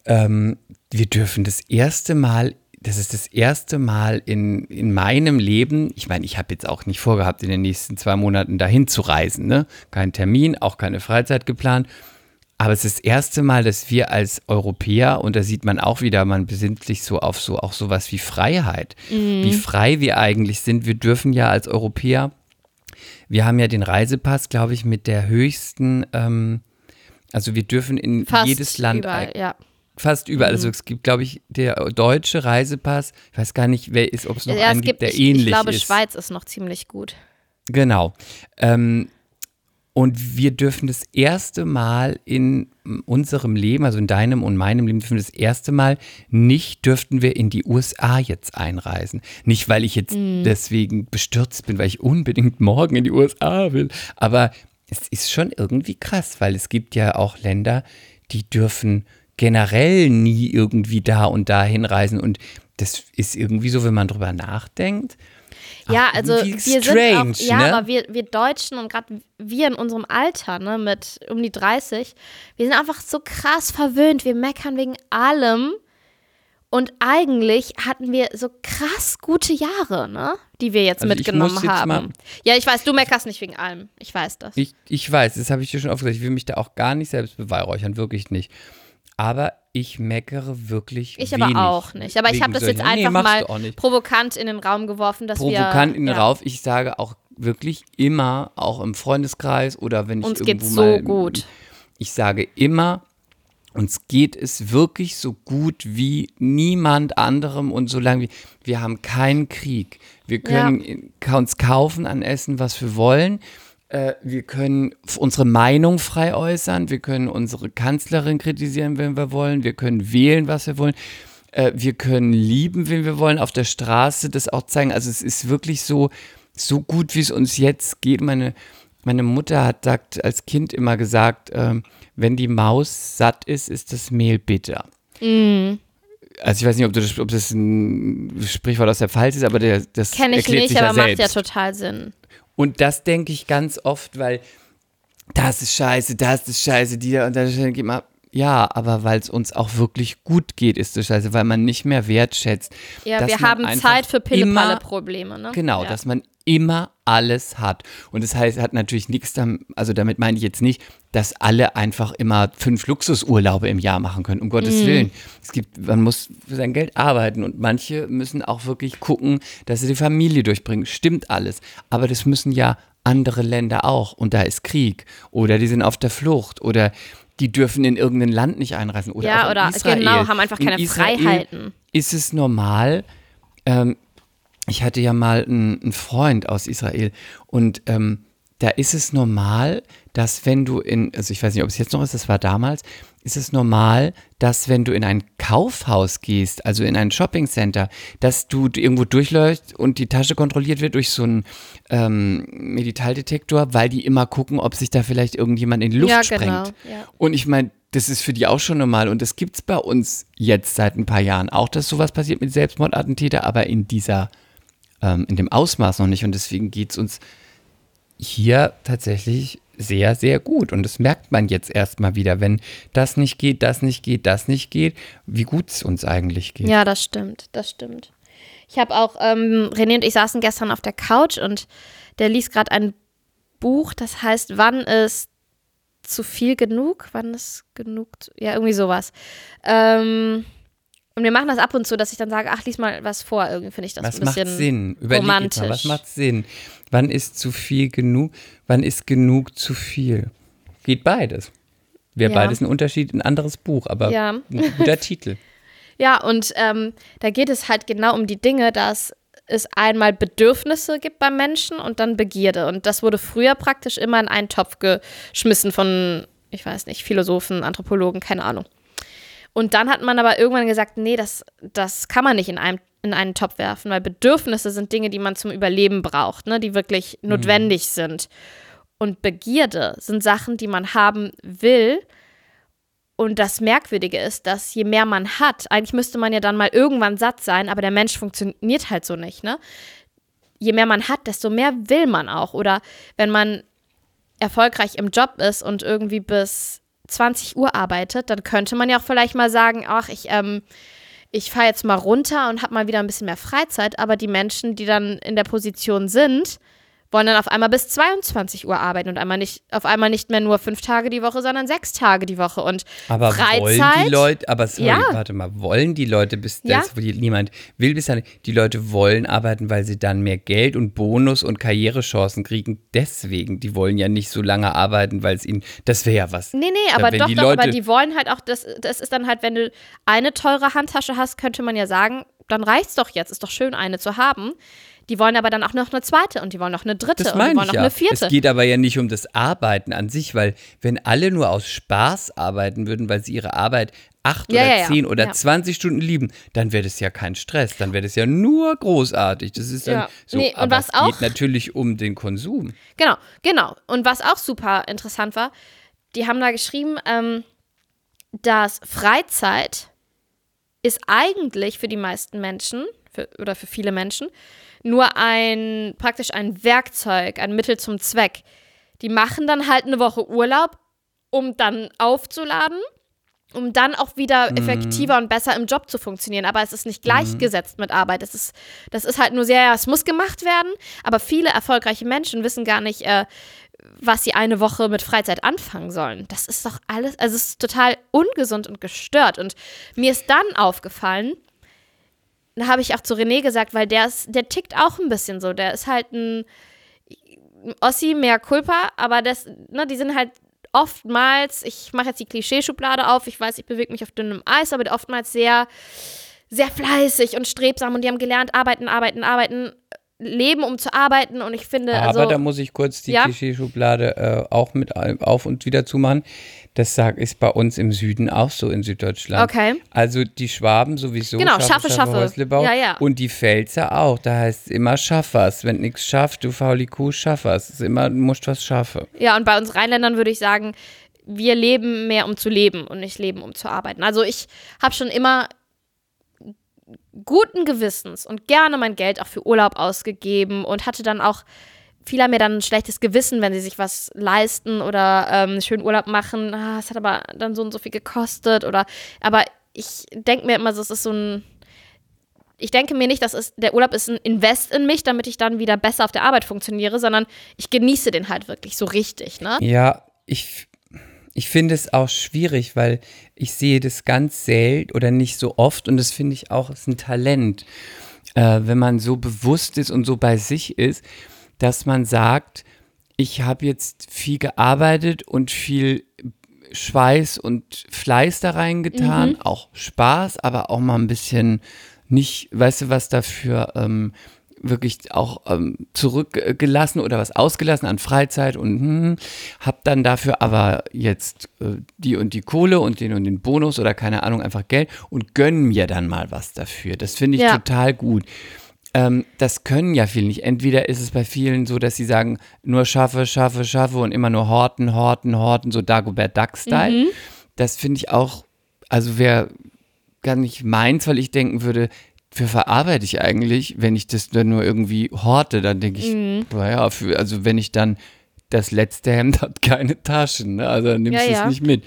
Ähm, wir dürfen das erste Mal das ist das erste Mal in, in meinem Leben, ich meine, ich habe jetzt auch nicht vorgehabt, in den nächsten zwei Monaten dahin zu reisen, ne? Kein Termin, auch keine Freizeit geplant. Aber es ist das erste Mal, dass wir als Europäer, und da sieht man auch wieder, man besinnt sich so auf so auch sowas wie Freiheit, mhm. wie frei wir eigentlich sind. Wir dürfen ja als Europäer, wir haben ja den Reisepass, glaube ich, mit der höchsten, ähm, also wir dürfen in Fast jedes Land. Überall, ja. Fast überall. Also mhm. Also es gibt, glaube ich, der deutsche Reisepass, ich weiß gar nicht, wer ist, ob es noch ja, einen gibt, der ich, ähnlich ist. Ich glaube, ist. Schweiz ist noch ziemlich gut. Genau. Ähm, und wir dürfen das erste Mal in unserem Leben, also in deinem und meinem Leben, dürfen wir das erste Mal nicht dürften wir in die USA jetzt einreisen. Nicht, weil ich jetzt mm. deswegen bestürzt bin, weil ich unbedingt morgen in die USA will. Aber es ist schon irgendwie krass, weil es gibt ja auch Länder, die dürfen generell nie irgendwie da und da hinreisen. Und das ist irgendwie so, wenn man drüber nachdenkt, Ja, also wir strange, sind auch, ja, ne? aber wir, wir Deutschen und gerade wir in unserem Alter, ne, mit um die 30, wir sind einfach so krass verwöhnt. Wir meckern wegen allem. Und eigentlich hatten wir so krass gute Jahre, ne, die wir jetzt Also mitgenommen jetzt haben. ja, ich weiß, du meckerst nicht wegen allem. Ich weiß das. Ich, ich weiß, das habe ich dir schon oft gesagt. Ich will mich da auch gar nicht selbst beweihräuchern, wirklich nicht. Aber ich meckere wirklich Ich wenig. aber auch nicht. Aber ich habe das jetzt nee, einfach mal provokant in den Raum geworfen, dass wir Provokant in den ja, Rauf. Ich sage auch wirklich immer, auch im Freundeskreis oder wenn ich Uns irgendwo geht's so mal, gut. Ich sage immer, uns geht es wirklich so gut wie niemand anderem und solange wir, wir haben keinen Krieg. Wir können in- uns kaufen an Essen, was wir wollen. Äh, wir können unsere Meinung frei äußern. Wir können unsere Kanzlerin kritisieren, wenn wir wollen. Wir können wählen, was wir wollen. Äh, wir können lieben, wen wir wollen, auf der Straße das auch zeigen. Also es ist wirklich so, so gut, wie es uns jetzt geht. Meine, meine Mutter hat sagt, als Kind immer gesagt, ähm, wenn die Maus satt ist, ist das Mehl bitter. Mhm. Also ich weiß nicht, ob, das, ob das ein Sprichwort aus der Pfalz ist, aber der, das Kenne ich erklärt nicht, sich aber ja macht selbst. ja total Sinn. Und das denke ich ganz oft, weil das ist scheiße, das ist scheiße, die da und da geht mal. Ja, aber weil es uns auch wirklich gut geht, ist das scheiße, weil man nicht mehr wertschätzt. Ja, wir haben Zeit für Pille-Palle-Probleme, ne? Genau, ja. dass man immer alles hat. Und das heißt, hat natürlich nichts damit, also damit meine ich jetzt nicht, dass alle einfach immer fünf Luxusurlaube im Jahr machen können, um Gottes Mhm. Willen. Es gibt, man muss für sein Geld arbeiten und manche müssen auch wirklich gucken, dass sie die Familie durchbringen. Stimmt alles. Aber das müssen ja andere Länder auch. Und da ist Krieg. Oder die sind auf der Flucht. Oder die dürfen in irgendein Land nicht einreisen. Oder Ja, oder Israel. genau, haben einfach In keine Freiheiten. Ist es normal, ähm, ich hatte ja mal einen, einen Freund aus Israel und ähm, da ist es normal, dass wenn du in, also ich weiß nicht, ob es jetzt noch ist, das war damals, ist es normal, dass wenn du in ein Kaufhaus gehst, also in ein Shoppingcenter, dass du irgendwo durchläufst und die Tasche kontrolliert wird durch so einen ähm, Metalldetektor, weil die immer gucken, ob sich da vielleicht irgendjemand in die Luft Ja, sprengt. genau, ja. Und ich meine, das ist für die auch schon normal und das gibt es bei uns jetzt seit ein paar Jahren auch, dass sowas passiert mit Selbstmordattentäter, aber in dieser, ähm, in dem Ausmaß noch nicht und deswegen geht es uns hier tatsächlich sehr, sehr gut und das merkt man jetzt erstmal wieder, wenn das nicht geht, das nicht geht, das nicht geht, wie gut es uns eigentlich geht. Ja, das stimmt, das stimmt. Ich habe auch, ähm, René und ich saßen gestern auf der Couch und der liest gerade ein Buch, das heißt, wann ist zu viel genug? Wann ist genug? Zu, ja, irgendwie sowas. Ähm, und wir machen das ab und zu, dass ich dann sage, ach, lies mal was vor. Irgendwie finde ich das Was ein macht bisschen Sinn? Überleg jetzt mal, romantisch. was macht Sinn? Wann ist zu viel genug? Wann ist genug zu viel? Geht beides. Wäre Ja. beides ein Unterschied, ein anderes Buch, aber Ja. ein guter Titel. Ja, und ähm, da geht es halt genau um die Dinge, dass es einmal Bedürfnisse gibt beim Menschen und dann Begierde. Und das wurde früher praktisch immer in einen Topf geschmissen von, ich weiß nicht, Philosophen, Anthropologen, keine Ahnung. Und dann hat man aber irgendwann gesagt, nee, das, das kann man nicht in, einem, in einen Topf werfen, weil Bedürfnisse sind Dinge, die man zum Überleben braucht, ne, die wirklich notwendig sind. Und Begierde sind Sachen, die man haben will. Und das Merkwürdige ist, dass je mehr man hat, eigentlich müsste man ja dann mal irgendwann satt sein, aber der Mensch funktioniert halt so nicht, ne? Je mehr man hat, desto mehr will man auch. Oder wenn man erfolgreich im Job ist und irgendwie bis 20 Uhr arbeitet, dann könnte man ja auch vielleicht mal sagen, ach, ich, ähm, ich fahre jetzt mal runter und habe mal wieder ein bisschen mehr Freizeit, aber die Menschen, die dann in der Position sind, wollen dann auf einmal bis 22 Uhr arbeiten und einmal nicht, auf einmal nicht mehr nur fünf Tage die Woche, sondern sechs Tage die Woche. Und Aber Freizeit, wollen die Leute, aber sorry, Ja. warte mal, wollen die Leute bis Ja. das, niemand will bis dann, die Leute wollen arbeiten, weil sie dann mehr Geld und Bonus und Karrierechancen kriegen. Deswegen, die wollen ja nicht so lange arbeiten, weil es ihnen, das wäre ja was. Nee, nee, aber doch, die doch, aber Leute- die wollen halt auch, das, das ist dann halt, wenn du eine teure Handtasche hast, könnte man ja sagen, dann reicht's doch jetzt, ist doch schön, eine zu haben. Die wollen aber dann auch noch eine zweite und die wollen noch eine dritte Das und die wollen noch ja. eine vierte. Es geht aber ja nicht um das Arbeiten an sich, weil wenn alle nur aus Spaß arbeiten würden, weil sie ihre Arbeit acht Ja, oder ja, zehn oder Ja. 20 Stunden lieben, dann wäre das ja kein Stress, dann wäre das ja nur großartig. Das ist dann Ja. so. Nee, und aber was es auch- geht natürlich um den Konsum. Genau, genau. Und was auch super interessant war, die haben da geschrieben, ähm, dass Freizeit ist eigentlich für die meisten Menschen für, oder für viele Menschen nur ein, praktisch ein Werkzeug, ein Mittel zum Zweck. Die machen dann halt eine Woche Urlaub, um dann aufzuladen, um dann auch wieder Mhm. effektiver und besser im Job zu funktionieren. Aber es ist nicht gleichgesetzt mit Arbeit. Es ist, das ist halt nur sehr, es muss gemacht werden, aber viele erfolgreiche Menschen wissen gar nicht, äh, was sie eine Woche mit Freizeit anfangen sollen. Das ist doch alles, also es ist total ungesund und gestört. Und mir ist dann aufgefallen, da habe ich auch zu René gesagt, weil der ist, der tickt auch ein bisschen so. Der ist halt ein Ossi, mehr Culpa, aber das, ne, die sind halt oftmals, ich mache jetzt die Klischeeschublade auf, ich weiß, ich bewege mich auf dünnem Eis, aber oftmals sehr, sehr fleißig und strebsam und die haben gelernt, arbeiten, arbeiten, arbeiten, leben, um zu arbeiten und ich finde, Aber also, da muss ich kurz die Ja? Klischeeschublade äh, auch mit auf und wieder zumachen. Das sag, ist bei uns im Süden auch so in Süddeutschland. Okay. Also die Schwaben sowieso. Genau, schaffe, schaffe. Häuslebau. Ja, ja. Und die Pfälzer auch. Da heißt es immer schaff was. Wenn nichts schafft, du fauli Kuh, schaff was. Es ist immer, du musst was schaffen. Ja, und bei uns Rheinländern würde ich sagen, wir leben mehr, um zu leben und nicht leben, um zu arbeiten. Also ich habe schon immer guten Gewissens und gerne mein Geld auch für Urlaub ausgegeben und hatte dann auch, viele haben mir dann ein schlechtes Gewissen, wenn sie sich was leisten oder ähm, schön Urlaub machen. Ah, es hat aber dann so und so viel gekostet oder, aber ich denke mir immer, es ist so ein, ich denke mir nicht, dass es, der Urlaub ist ein Invest in mich, damit ich dann wieder besser auf der Arbeit funktioniere, sondern ich genieße den halt wirklich so richtig, ne? Ja, ich, ich finde es auch schwierig, weil ich sehe das ganz selten oder nicht so oft und das finde ich auch ist ein Talent, äh, wenn man so bewusst ist und so bei sich ist, dass man sagt, ich habe jetzt viel gearbeitet und viel Schweiß und Fleiß da reingetan, Mhm. auch Spaß, aber auch mal ein bisschen nicht, weißt du, was dafür ähm, wirklich auch ähm, zurückgelassen oder was ausgelassen an Freizeit und hm, hab dann dafür aber jetzt äh, die und die Kohle und den und den Bonus oder keine Ahnung, einfach Geld und gönn mir dann mal was dafür. Das finde ich Ja. total gut. Ähm, das können ja viele nicht. Entweder ist es bei vielen so, dass sie sagen, nur schaffe, schaffe, schaffe und immer nur horten, horten, horten, so Dagobert Duck-Style. Das finde ich auch, also wäre gar nicht meins, weil ich denken würde, für verarbeite ich eigentlich, wenn ich das dann nur irgendwie horte, dann denke ich, naja, für, also wenn ich dann das letzte Hemd hat keine Taschen, ne? also dann nimmst Ja, du es ja. nicht mit.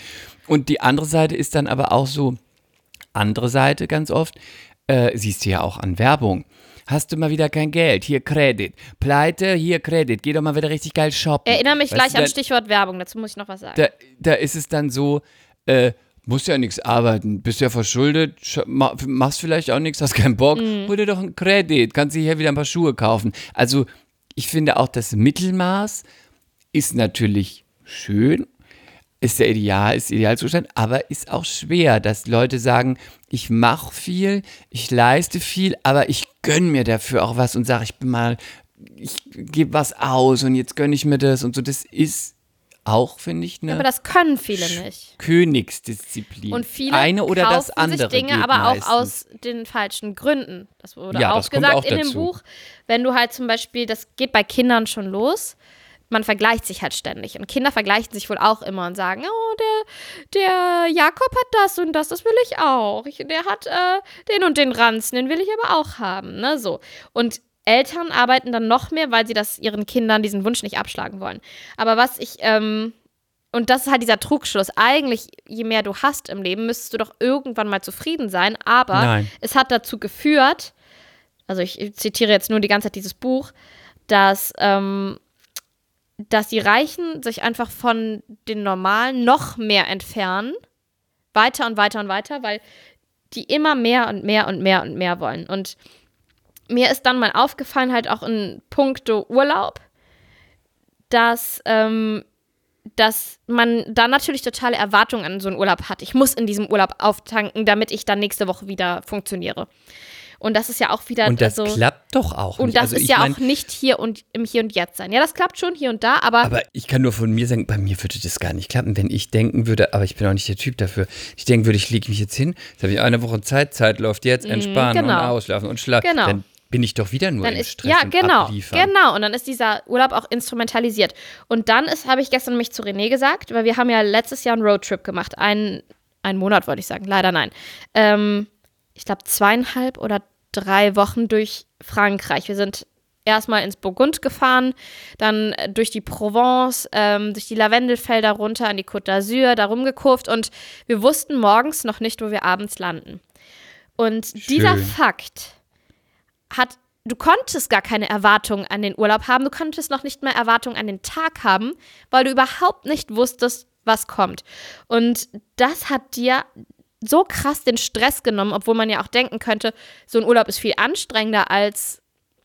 Und die andere Seite ist dann aber auch so, andere Seite ganz oft, äh, siehst du ja auch an Werbung. Hast du mal wieder kein Geld? Hier Credit. Pleite, hier Credit. Geh doch mal wieder richtig geil shoppen. Erinnere mich Weißt gleich du, an dann- Stichwort Werbung, dazu muss ich noch was sagen. da, da ist es dann so, äh, musst ja nichts arbeiten, bist ja verschuldet, sch- ma, machst vielleicht auch nichts, hast keinen Bock, Mhm. hol dir doch einen Kredit, kannst dir hier wieder ein paar Schuhe kaufen. Also ich finde auch das Mittelmaß ist natürlich schön, ist der Ideal, ist Idealzustand, aber ist auch schwer, dass Leute sagen, ich mache viel, ich leiste viel, aber ich gönn mir dafür auch was und sage, ich bin mal, ich gebe was aus und jetzt gönne ich mir das und so. Das ist auch, finde ich, eine aber das können viele nicht. Königsdisziplin. Und viele Eine oder kaufen das andere sich Dinge, aber auch meistens. aus den falschen Gründen. Das wurde Ja, auch das kommt gesagt auch in dem dazu. Buch. Wenn du halt zum Beispiel, das geht bei Kindern schon los, man vergleicht sich halt ständig. Und Kinder vergleichen sich wohl auch immer und sagen, oh, der, der Jakob hat das und das, das will ich auch. Ich, der hat äh, den und den Ranzen, den will ich aber auch haben. Ne? So. Und Eltern arbeiten dann noch mehr, weil sie das ihren Kindern diesen Wunsch nicht abschlagen wollen. Aber was ich, ähm, und das ist halt dieser Trugschluss. Eigentlich, je mehr du hast im Leben, müsstest du doch irgendwann mal zufrieden sein. Aber Nein. es hat dazu geführt, also ich zitiere jetzt nur die ganze Zeit dieses Buch, dass, ähm, dass die Reichen sich einfach von den Normalen noch mehr entfernen. Weiter und weiter und weiter, weil die immer mehr und mehr und mehr und mehr wollen. Und mir ist dann mal aufgefallen, halt auch in puncto Urlaub, dass, ähm, dass man da natürlich totale Erwartungen an so einen Urlaub hat. Ich muss in diesem Urlaub auftanken, damit ich dann nächste Woche wieder funktioniere. Und das ist ja auch wieder. Und das also, klappt doch auch und nicht. das also ist ja mein, auch nicht hier und im Hier und Jetzt sein. Ja, das klappt schon hier und da, aber, Aber ich kann nur von mir sagen, bei mir würde das gar nicht klappen, wenn ich denken würde, aber ich bin auch nicht der Typ dafür. Ich denken würde, ich lege mich jetzt hin, jetzt habe ich eine Woche Zeit, Zeit läuft jetzt, entspannen und genau. ausschlafen und schlafen. Genau. Dann bin ich doch wieder nur dann im ist Stress ja und genau, abliefern. genau. Und dann ist dieser Urlaub auch instrumentalisiert. Und dann ist, habe ich gestern mich zu René gesagt, weil wir haben ja letztes Jahr einen Roadtrip gemacht, einen, einen Monat wollte ich sagen, leider nein. Ähm, ich glaube zweieinhalb oder drei Wochen durch Frankreich. Wir sind erstmal ins Burgund gefahren, dann äh, durch die Provence, ähm, durch die Lavendelfelder runter an die Côte d'Azur, da rumgekurvt und wir wussten morgens noch nicht, wo wir abends landen. Und Schön. dieser Fakt hat, du konntest gar keine Erwartungen an den Urlaub haben, du konntest noch nicht mehr Erwartungen an den Tag haben, weil du überhaupt nicht wusstest, was kommt. Und das hat dir so krass den Stress genommen, obwohl man ja auch denken könnte, so ein Urlaub ist viel anstrengender als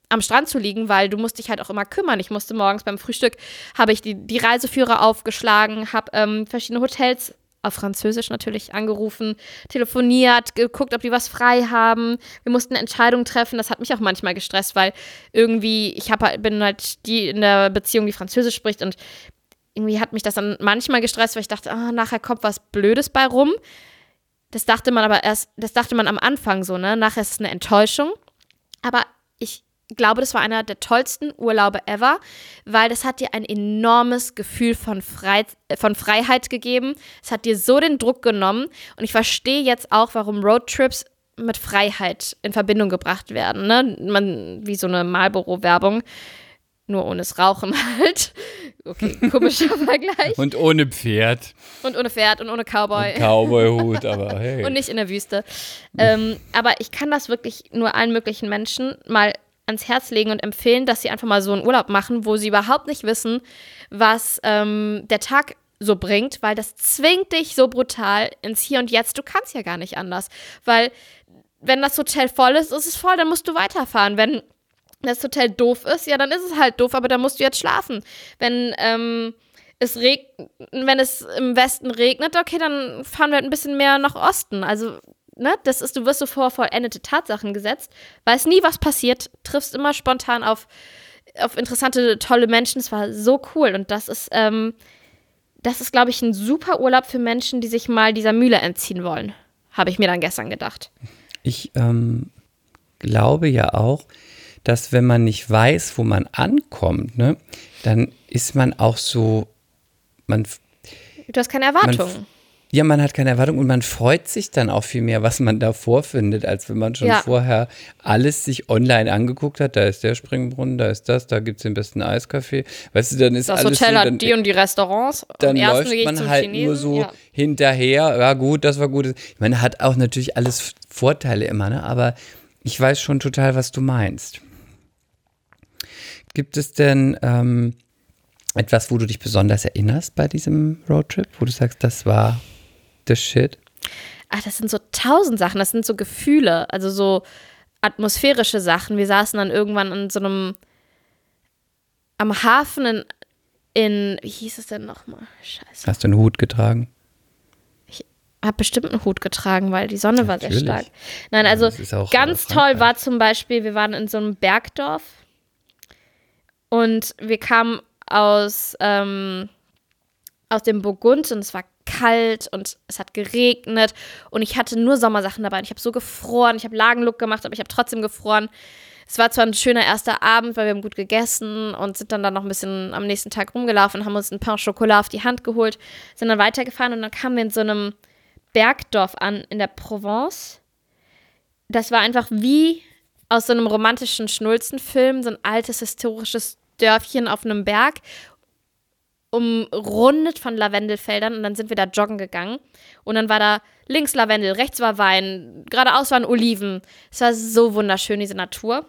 am Strand zu liegen, weil du musst dich halt auch immer kümmern. Ich musste morgens beim Frühstück, habe ich die, die Reiseführer aufgeschlagen, habe ähm, verschiedene Hotels auf Französisch natürlich angerufen, telefoniert, geguckt, ob die was frei haben. Wir mussten Entscheidungen treffen. Das hat mich auch manchmal gestresst, weil irgendwie, ich hab, halt, bin halt die in der Beziehung, die Französisch spricht und irgendwie hat mich das dann manchmal gestresst, weil ich dachte, ah, nachher kommt was Blödes bei rum. Das dachte man aber erst, das dachte man am Anfang so, ne? Nachher ist es eine Enttäuschung. Aber glaube, das war einer der tollsten Urlaube ever, weil das hat dir ein enormes Gefühl von, Frei von Freiheit gegeben. Es hat dir so den Druck genommen und ich verstehe jetzt auch, warum Roadtrips mit Freiheit in Verbindung gebracht werden. Ne? Man, wie so eine Marlboro-Werbung. Nur ohne das Rauchen halt. Okay, komischer Vergleich. Und ohne Pferd. Und ohne Pferd und ohne Cowboy. Cowboy-Hut, aber hey. und nicht in der Wüste. Ähm, aber ich kann das wirklich nur allen möglichen Menschen mal ans Herz legen und empfehlen, dass sie einfach mal so einen Urlaub machen, wo sie überhaupt nicht wissen, was ähm, der Tag so bringt, weil das zwingt dich so brutal ins Hier und Jetzt. Du kannst ja gar nicht anders, weil wenn das Hotel voll ist, ist es voll, dann musst du weiterfahren. Wenn das Hotel doof ist, ja, dann ist es halt doof, aber dann musst du jetzt schlafen. Wenn ähm, es regnet, wenn es im Westen regnet, okay, dann fahren wir halt ein bisschen mehr nach Osten. Also ne, das ist, du wirst so vor vollendete Tatsachen gesetzt, weißt nie, was passiert, triffst immer spontan auf, auf interessante, tolle Menschen. Es war so cool und das ist, ähm, das ist, glaube ich, ein super Urlaub für Menschen, die sich mal dieser Mühle entziehen wollen. Habe ich mir dann gestern gedacht. Ich ähm, glaube ja auch, dass wenn man nicht weiß, wo man ankommt, ne, dann ist man auch so, man. Du hast keine Erwartungen. Ja, man hat keine Erwartung und man freut sich dann auch viel mehr, was man da vorfindet, als wenn man schon Ja. vorher alles sich online angeguckt hat. Da ist der Springbrunnen, da ist das, da gibt es den besten Eiskaffee. Weißt du, dann ist Das alles Hotel so, hat dann, die und die Restaurants. dann läuft man halt Chinesen. nur so Ja. hinterher. Ja, gut, das war gut. Ich meine, hat auch natürlich alles Vorteile immer, ne? aber ich weiß schon total, was du meinst. Gibt es denn ähm, etwas, wo du dich besonders erinnerst bei diesem Roadtrip, wo du sagst, das war the shit? Ach, das sind so tausend Sachen, das sind so Gefühle, also so atmosphärische Sachen. Wir saßen dann irgendwann in so einem am Hafen in, in wie hieß es denn nochmal? Scheiße. Hast du einen Hut getragen? Hab bestimmt einen Hut getragen, weil die Sonne war sehr Natürlich. stark. Nein, also auch, ganz toll war zum Beispiel, wir waren in so einem Bergdorf und wir kamen aus, ähm, aus dem Burgund und es war kalt und es hat geregnet und ich hatte nur Sommersachen dabei. Und ich habe so gefroren, ich habe Lagenlook gemacht, aber ich habe trotzdem gefroren. Es war zwar ein schöner erster Abend, weil wir haben gut gegessen und sind dann, dann noch ein bisschen am nächsten Tag rumgelaufen haben uns ein Pain Chocolat auf die Hand geholt, sind dann weitergefahren und dann kamen wir in so einem Bergdorf an in der Provence. Das war einfach wie aus so einem romantischen Schnulzenfilm, so ein altes historisches Dörfchen auf einem Berg, umrundet von Lavendelfeldern und dann sind wir da joggen gegangen und dann war da links Lavendel, rechts war Wein, geradeaus waren Oliven. Es war so wunderschön, diese Natur.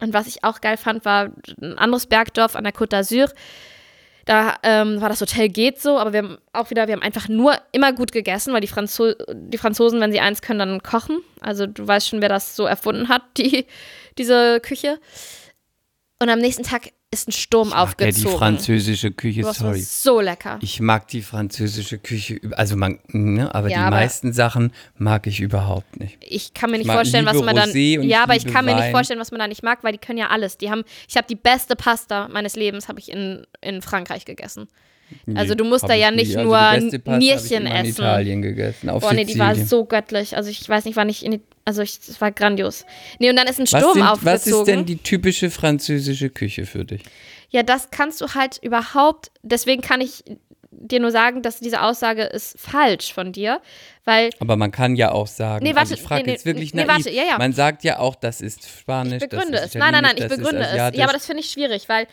Und was ich auch geil fand, war ein anderes Bergdorf an der Côte d'Azur. Da ähm, war das Hotel geht so, aber wir haben auch wieder, wir haben einfach nur immer gut gegessen, weil die, Franzo die Franzosen, wenn sie eins können, dann kochen. Also du weißt schon, wer das so erfunden hat, die, diese Küche. Und am nächsten Tag ist ein Sturm Ja, die aufgezogen. französische Küche, war sorry. so lecker. Ich mag die französische Küche, also man, ne, aber Ja, die aber- meisten Sachen mag ich überhaupt nicht. Ich kann mir nicht mag- vorstellen, was man dann. Ja, ich aber ich kann mir nicht Wein. vorstellen, was man da nicht mag, weil die können ja alles. Die haben, ich habe die beste Pasta meines Lebens habe ich in, in Frankreich gegessen. Also du musst da ja nicht Also nur ich Nierchen immer in essen. Italien gegessen, auf Boah, nee, die war so göttlich. Also ich weiß nicht, wann ich in die, also ich, es war grandios. Nee, und dann ist ein was, Sturm sind, aufgezogen. was ist denn die typische französische Küche für dich? Ja, das kannst du halt überhaupt, deswegen kann ich dir nur sagen, dass diese Aussage ist falsch von dir, weil Aber man kann ja auch sagen, Nee, also warte, ich frage nee, jetzt wirklich nee, naiv, warte, ja, ja. man sagt ja auch, das ist Spanisch, ich begründe das es. ist Nein, nein, nein, ich begründe es. Ja, aber das finde ich schwierig, weil,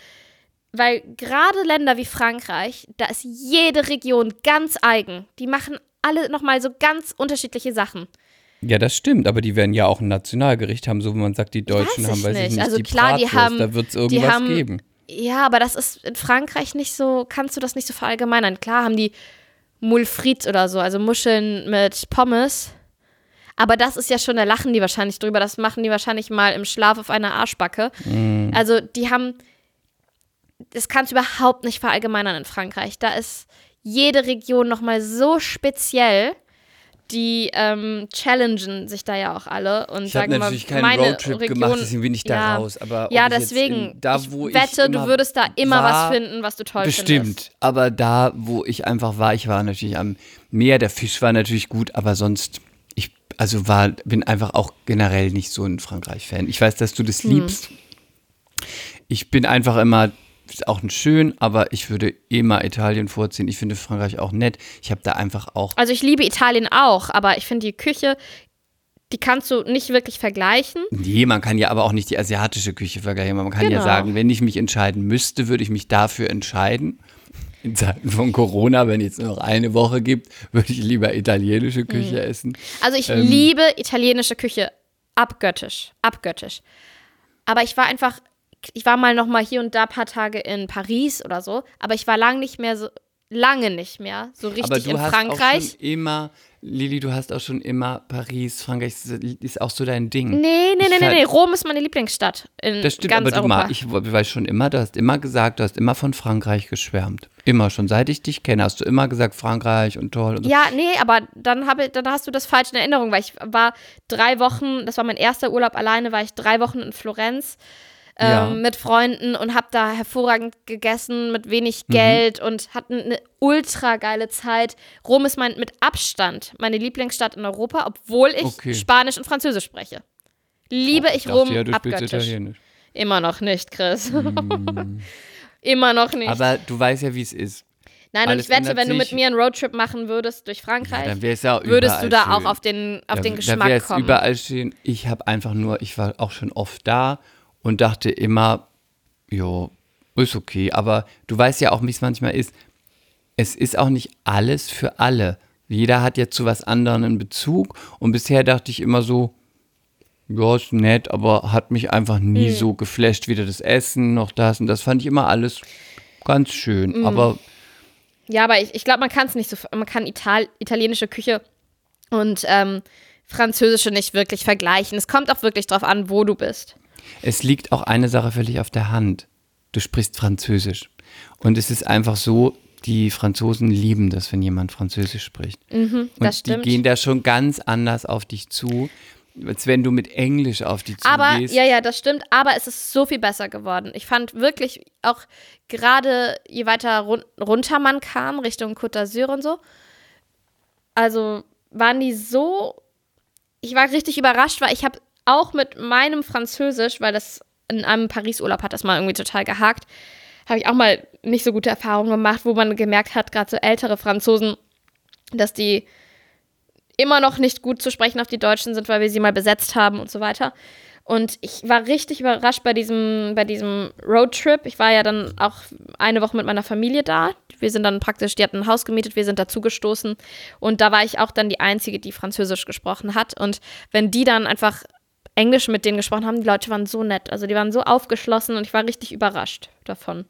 weil gerade Länder wie Frankreich, da ist jede Region ganz eigen. Die machen alle nochmal so ganz unterschiedliche Sachen. Ja, das stimmt, aber die werden ja auch ein Nationalgericht haben, so wie man sagt, die Deutschen Weiß haben, weiß ich nicht. nicht, Also die klar, die Bratwurst, haben- da wird es die irgendwas haben- geben. Ja, aber das ist in Frankreich nicht so, kannst du das nicht so verallgemeinern. Klar haben die Moule frites oder so, also Muscheln mit Pommes. Aber das ist ja schon, da lachen die wahrscheinlich drüber. Das machen die wahrscheinlich mal im Schlaf auf einer Arschbacke. Mm. Also die haben, das kannst du überhaupt nicht verallgemeinern in Frankreich. Da ist jede Region nochmal so speziell. Die ähm, challengen sich da ja auch alle und Ich sagen mal, natürlich keinen meine Roadtrip Region, gemacht, deswegen bin ich da ja, raus. Aber ja, ich deswegen. in, da, ich wo ich wette, immer du würdest da immer war, was finden, was du toll Bestimmt, findest. aber da, wo ich einfach war, ich war natürlich am Meer, der Fisch war natürlich gut, aber sonst, ich, also war, bin einfach auch generell nicht so ein Frankreich-Fan. Ich weiß, dass du das Hm. liebst. Ich bin einfach immer, ist auch schön, aber ich würde immer Italien vorziehen. Ich finde Frankreich auch nett. Ich habe da einfach auch, Also ich liebe Italien auch, aber ich finde die Küche, die kannst du nicht wirklich vergleichen. nee, man kann ja aber auch nicht die asiatische Küche vergleichen. Man kann ja Genau. sagen, wenn ich mich entscheiden müsste, würde ich mich dafür entscheiden. In Zeiten von Corona, wenn es nur noch eine Woche gibt, würde ich lieber italienische Küche Hm. essen. Also ich Ähm. liebe italienische Küche abgöttisch, abgöttisch. Aber ich war einfach, ich war mal noch mal hier und da ein paar Tage in Paris oder so, aber ich war lange nicht mehr so, lange nicht mehr so Aber richtig du in hast Frankreich. auch schon immer, Lili, du hast auch schon immer Paris, Frankreich ist, auch so dein Ding. Nee, nee, Ich nee, nee, nee. Rom ist meine Lieblingsstadt in Das stimmt, ganz aber du Europa. mag, ich weiß schon immer, du hast immer gesagt, du hast immer von Frankreich geschwärmt. Immer schon, seit ich dich kenne, hast du immer gesagt, Frankreich und toll und so. Ja, nee, aber dann, habe, dann hast du das falsch in Erinnerung, weil ich war drei Wochen, das war mein erster Urlaub alleine, war ich drei Wochen in Florenz ähm, Ja. mit Freunden und habe da hervorragend gegessen mit wenig Mhm. Geld und hatten eine ultra geile Zeit. Rom ist mein, mit Abstand meine Lieblingsstadt in Europa, obwohl ich Okay. Spanisch und Französisch spreche. Liebe ich, dachte Rom ja, du abgöttisch. Italienisch. Immer noch nicht, Chris. Immer noch nicht. Aber du weißt ja, wie es ist. Nein, und alles ich wette, wenn du mit mir einen Roadtrip machen würdest durch Ja, Frankreich, dann wäre es ja würdest du da überall auch schön. auf den, auf da, den Da Geschmack es kommen. überall stehen. Ich habe einfach nur, ich war auch schon oft da und dachte immer, jo, ist okay. Aber du weißt ja auch, wie es manchmal ist. Es ist auch nicht alles für alle. Jeder hat ja zu was anderem einen Bezug. Und bisher dachte ich immer so, ja, ist nett, aber hat mich einfach nie Hm. so geflasht. Weder das Essen noch das. Und das fand ich immer alles ganz schön. Hm. Aber Ja, aber ich, ich glaube, man kann es nicht so, man kann Ital italienische Küche und ähm, französische nicht wirklich vergleichen. Es kommt auch wirklich drauf an, wo du bist. Es liegt auch eine Sache völlig auf der Hand. Du sprichst Französisch. Und es ist einfach so, die Franzosen lieben das, wenn jemand Französisch spricht. und Mhm, das die stimmt. gehen da schon ganz anders auf dich zu, als wenn du mit Englisch auf die Aber, zugehst. ja, ja, das stimmt, aber es ist so viel besser geworden. Ich fand wirklich auch gerade, je weiter run runter man kam, Richtung Côte d'Azur und so, also waren die so, ich war richtig überrascht, weil ich habe auch mit meinem Französisch, weil das in einem Paris-Urlaub hat das mal irgendwie total gehakt, habe ich auch mal nicht so gute Erfahrungen gemacht, wo man gemerkt hat, gerade so ältere Franzosen, dass die immer noch nicht gut zu sprechen auf die Deutschen sind, weil wir sie mal besetzt haben und so weiter. Und ich war richtig überrascht bei diesem, bei diesem Roadtrip. Ich war ja dann auch eine Woche mit meiner Familie da. Wir sind dann praktisch, die hatten ein Haus gemietet, wir sind dazugestoßen. Und da war ich auch dann die Einzige, die Französisch gesprochen hat. Und wenn die dann einfach Englisch mit denen gesprochen haben, die Leute waren so nett. Also die waren so aufgeschlossen und ich war richtig überrascht davon.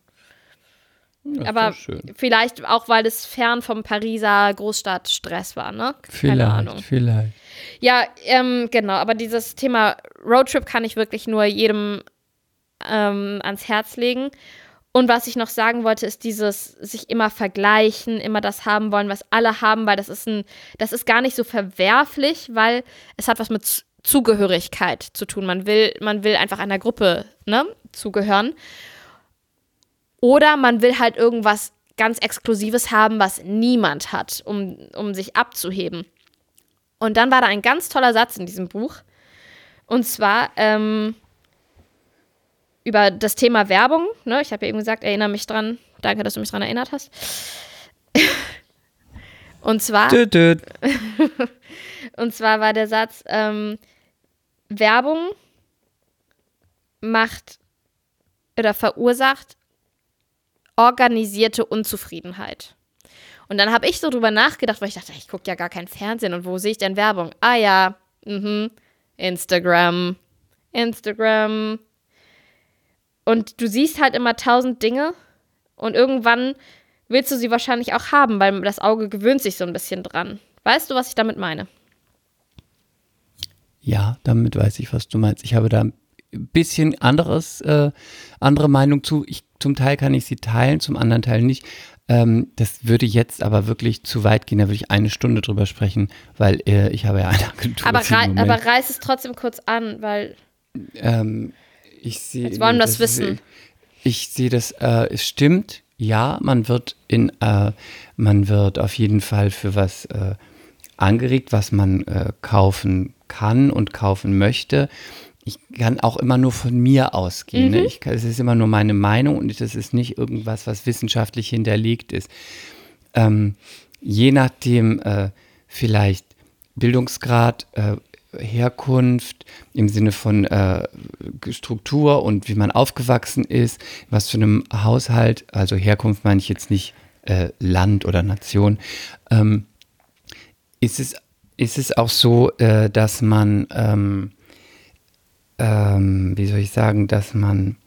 Ist Aber vielleicht auch, weil es fern vom Pariser Großstadtstress war, ne? Keine Ahnung. vielleicht. Ja, ähm, genau, aber dieses Thema Roadtrip kann ich wirklich nur jedem ähm, ans Herz legen. Und was ich noch sagen wollte, ist dieses sich immer vergleichen, immer das haben wollen, was alle haben, weil das ist ein, das ist gar nicht so verwerflich, weil es hat was mit Zugehörigkeit zu tun. Man will, man will einfach einer Gruppe ne, zugehören. Oder man will halt irgendwas ganz Exklusives haben, was niemand hat, um, um sich abzuheben. Und dann war da ein ganz toller Satz in diesem Buch. Und zwar ähm, über das Thema Werbung. Ne? Ich habe ja eben gesagt, erinnere mich dran. Danke, dass du mich dran erinnert hast. Und zwar, Dö, dö. und zwar war der Satz, ähm, Werbung macht oder verursacht organisierte Unzufriedenheit. Und dann habe ich so drüber nachgedacht, weil ich dachte, ich gucke ja gar kein Fernsehen und wo sehe ich denn Werbung? Ah ja, mhm, Instagram, Instagram. Und du siehst halt immer tausend Dinge und irgendwann willst du sie wahrscheinlich auch haben, weil das Auge gewöhnt sich so ein bisschen dran. Weißt du, was ich damit meine? Ja, damit weiß ich, was du meinst. Ich habe da ein bisschen anderes, äh, andere Meinung zu. Ich, zum Teil kann ich sie teilen, zum anderen Teil nicht. Ähm, das würde jetzt aber wirklich zu weit gehen. Da würde ich eine Stunde drüber sprechen, weil äh, ich habe ja eine Agentur. Aber, rei aber reiß es trotzdem kurz an, weil Ähm, ich sehe. Jetzt wollen wir das ist- wissen. Ich sehe das, äh, es stimmt, ja, man wird in, äh, man wird auf jeden Fall für was äh, angeregt, was man äh, kaufen kann und kaufen möchte. Ich kann auch immer nur von mir ausgehen. Ne? Ich, kann- es ist immer nur meine Meinung und das ist nicht irgendwas, was wissenschaftlich hinterlegt ist. Ähm, je nachdem, äh, vielleicht Bildungsgrad, äh, Herkunft im Sinne von äh, Struktur und wie man aufgewachsen ist, was für einem Haushalt, also Herkunft meine ich jetzt nicht äh, Land oder Nation, ähm, ist, es, ist es auch so, äh, dass man, ähm, ähm, wie soll ich sagen, dass man,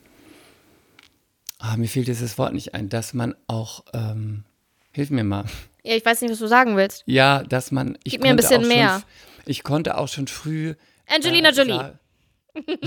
ah, mir fehlt dieses Wort nicht ein, dass man auch, ähm, hilf mir mal. ja, ich weiß nicht, was du sagen willst. Ja, dass man. Ich Gib mir ein bisschen schon mehr. f- Ich konnte auch schon früh. Angelina äh, Jolie.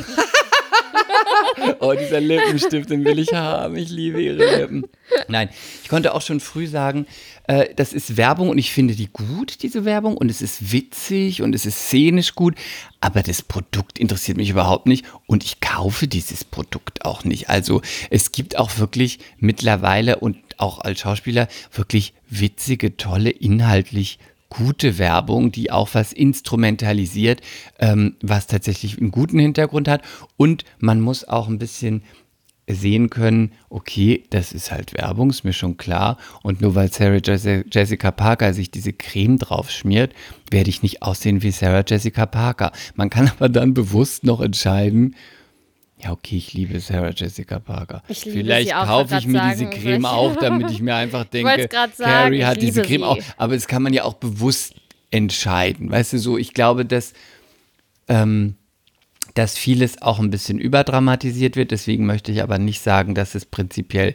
oh, dieser Lippenstift, den will ich haben. Ich liebe ihre Lippen. Nein, ich konnte auch schon früh sagen, äh, das ist Werbung und ich finde die gut, diese Werbung. Und es ist witzig und es ist szenisch gut. Aber das Produkt interessiert mich überhaupt nicht und ich kaufe dieses Produkt auch nicht. Also es gibt auch wirklich mittlerweile und auch als Schauspieler wirklich witzige, tolle, inhaltlich gute Werbung, die auch was instrumentalisiert, ähm, was tatsächlich einen guten Hintergrund hat. Und man muss auch ein bisschen sehen können, okay, das ist halt Werbung, ist mir schon klar. Und nur weil Sarah Jessica Parker sich diese Creme drauf schmiert, werde ich nicht aussehen wie Sarah Jessica Parker. Man kann aber dann bewusst noch entscheiden, ja, okay, ich liebe Sarah Jessica Parker. Ich liebe Vielleicht auch, kaufe ich mir diese Creme auch, damit ich mir einfach denke, sagen, Carrie hat diese Creme sie. auch. Aber das kann man ja auch bewusst entscheiden. Weißt du, so, ich glaube, dass, ähm, dass vieles auch ein bisschen überdramatisiert wird. Deswegen möchte ich aber nicht sagen, dass es prinzipiell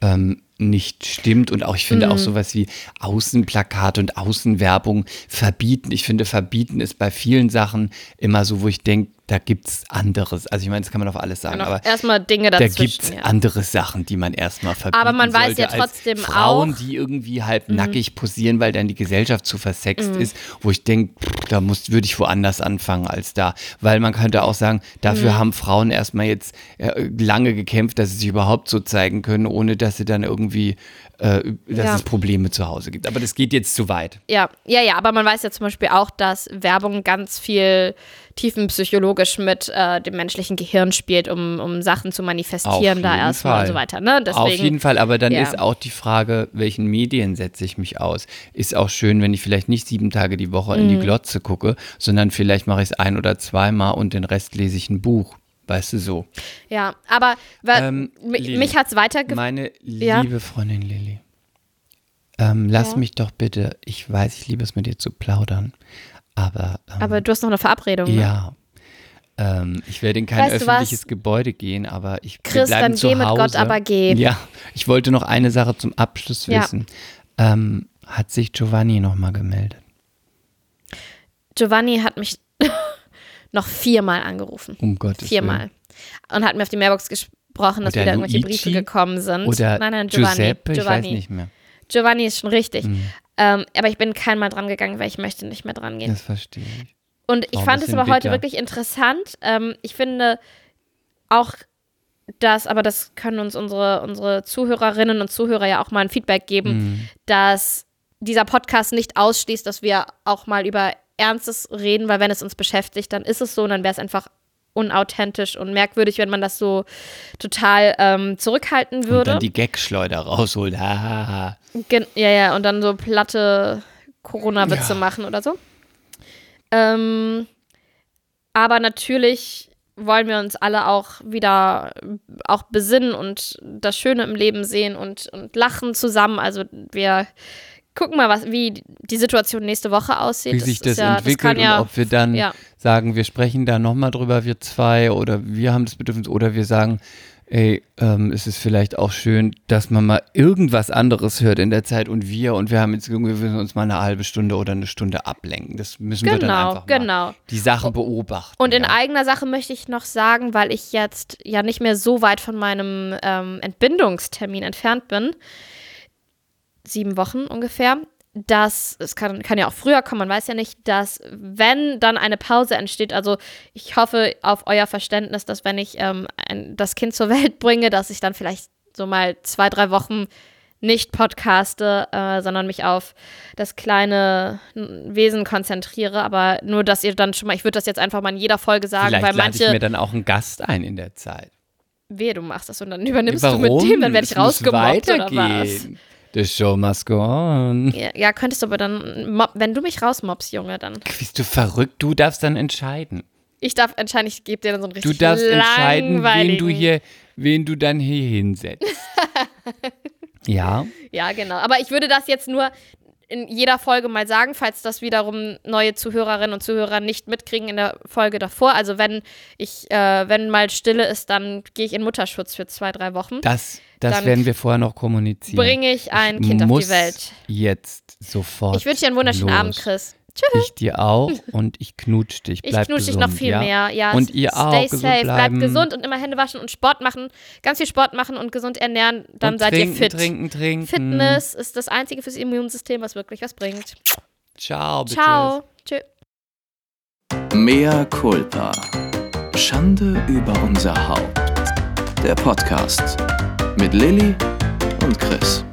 ähm, nicht stimmt. Und auch, ich finde auch sowas wie Außenplakate und Außenwerbung verbieten. Ich finde, verbieten ist bei vielen Sachen immer so, wo ich denke, da gibt es anderes. Also ich meine, das kann man auf alles sagen, Noch aber erstmal Dinge da dazwischen. gibt es ja. andere Sachen, die man erstmal verbieten Aber man weiß ja trotzdem Frauen, auch- Mhm. die irgendwie halb nackig posieren, weil dann die Gesellschaft zu versext ist, wo ich denke, da muss, würde ich woanders anfangen als da. Weil man könnte auch sagen, Mhm. dafür haben Frauen erstmal jetzt äh, lange gekämpft, dass sie sich überhaupt so zeigen können, ohne dass sie dann irgendwie, äh, dass Ja. es Probleme zu Hause gibt. Aber das geht jetzt zu weit. Ja, ja, ja, aber man weiß ja zum Beispiel auch, dass Werbung ganz viel tiefenpsychologisch mit äh, dem menschlichen Gehirn spielt, um, um Sachen zu manifestieren da erstmal Fall. und so weiter. Ne? Deswegen, Auf jeden Fall, aber dann ja. ist auch die Frage, welchen Medien setze ich mich aus? Ist auch schön, wenn ich vielleicht nicht sieben Tage die Woche in die Mhm. Glotze gucke, sondern vielleicht mache ich es ein oder zweimal und den Rest lese ich ein Buch. Weißt du so? Ja, aber Ähm, Lili, mich hat es weitergeführt. Meine Ja. liebe Freundin Lilly, ähm, lass Ja. mich doch bitte, ich weiß, ich liebe es mit dir zu plaudern, aber, ähm, Aber du hast noch eine Verabredung. Ne? ja. Ähm, ich werde in kein Weißt öffentliches Gebäude gehen, aber ich wir Chris, bleiben dann zu geh mit Hause. Gott, aber geh. Ja, ich wollte noch eine Sache zum Abschluss Ja. wissen. Ähm, hat sich Giovanni nochmal gemeldet? Giovanni hat mich noch viermal angerufen. Um Gottes Willen. Viermal. Und hat mir auf die Mailbox gesprochen, dass Oder wieder irgendwelche Luigi? Briefe gekommen sind. Oder nein, nein, Giovanni. Giuseppe, Giovanni. ich weiß nicht mehr. Giovanni ist schon richtig. Mhm. Ähm, aber ich bin kein Mal dran gegangen, weil ich möchte nicht mehr dran gehen. Das verstehe ich. Und ich Oh, fand es aber heute bitter. wirklich interessant. Ähm, ich finde auch, dass, aber das können uns unsere, unsere Zuhörerinnen und Zuhörer ja auch mal ein Feedback geben, Mhm. dass dieser Podcast nicht ausschließt, dass wir auch mal über Ernstes reden, weil wenn es uns beschäftigt, dann ist es so und dann wäre es einfach unauthentisch und merkwürdig, wenn man das so total ähm, zurückhalten würde. Und dann die Gagschleuder rausholt. Ha, Gen ja, ja, und dann so platte Corona-Witze ja. machen oder so. Ähm, aber natürlich wollen wir uns alle auch wieder auch besinnen und das Schöne im Leben sehen und, und lachen zusammen. Also wir gucken mal, was, wie die Situation nächste Woche aussieht. Wie das sich das ja, entwickelt das und ob wir dann ja. sagen, wir sprechen da nochmal drüber, wir zwei, oder wir haben das Bedürfnis, oder wir sagen, ey, ähm, es ist vielleicht auch schön, dass man mal irgendwas anderes hört in der Zeit und wir und wir haben jetzt irgendwie wir uns mal eine halbe Stunde oder eine Stunde ablenken. Das müssen genau, wir dann genau, einfach mal genau. die Sachen beobachten. Und in ja. eigener Sache möchte ich noch sagen, weil ich jetzt ja nicht mehr so weit von meinem ähm, Entbindungstermin entfernt bin, sieben Wochen ungefähr, dass, es kann, kann ja auch früher kommen, man weiß ja nicht, dass wenn dann eine Pause entsteht, also ich hoffe auf euer Verständnis, dass wenn ich ähm, ein, das Kind zur Welt bringe, dass ich dann vielleicht so mal zwei, drei Wochen nicht podcaste, äh, sondern mich auf das kleine Wesen konzentriere. Aber nur, dass ihr dann schon mal, ich würde das jetzt einfach mal in jeder Folge sagen, Vielleicht weil manche. ich mir dann auch einen Gast ein in der Zeit. Wehe, du machst das und dann übernimmst Warum? du mit dem, dann werde ich rausgemobbt oder was? The show must go on. Ja, ja, könntest du aber dann, wenn du mich rausmobst, Junge, dann. Bist du verrückt? Du darfst dann entscheiden. Ich darf entscheiden, ich gebe dir dann so einen richtig Du darfst entscheiden, wen du hier, wen du dann hier hinsetzt. ja. Ja, genau. Aber ich würde das jetzt nur in jeder Folge mal sagen, falls das wiederum neue Zuhörerinnen und Zuhörer nicht mitkriegen in der Folge davor. Also wenn ich, äh, wenn mal Stille ist, dann gehe ich in Mutterschutz für zwei, drei Wochen. Das das werden wir vorher noch kommunizieren. Bringe ich ein Kind auf die Welt. Jetzt sofort. Ich wünsche dir einen wunderschönen los. Abend, Chris. Tschüss. Ich dir auch und ich knutsch dich. Bleib ich knutsch dich noch viel ja? mehr. Ja, und ihr stay auch. Stay safe, bleibt gesund und immer Hände waschen und Sport machen. Ganz viel Sport machen und gesund ernähren. Dann und seid trinken, ihr fit. Trinken, trinken. Fitness ist das Einzige fürs Immunsystem, was wirklich was bringt. Ciao, bitte. Ciao. Tschüss. Mea culpa. Schande über unser Haupt. Der Podcast mit Lilly und Chris.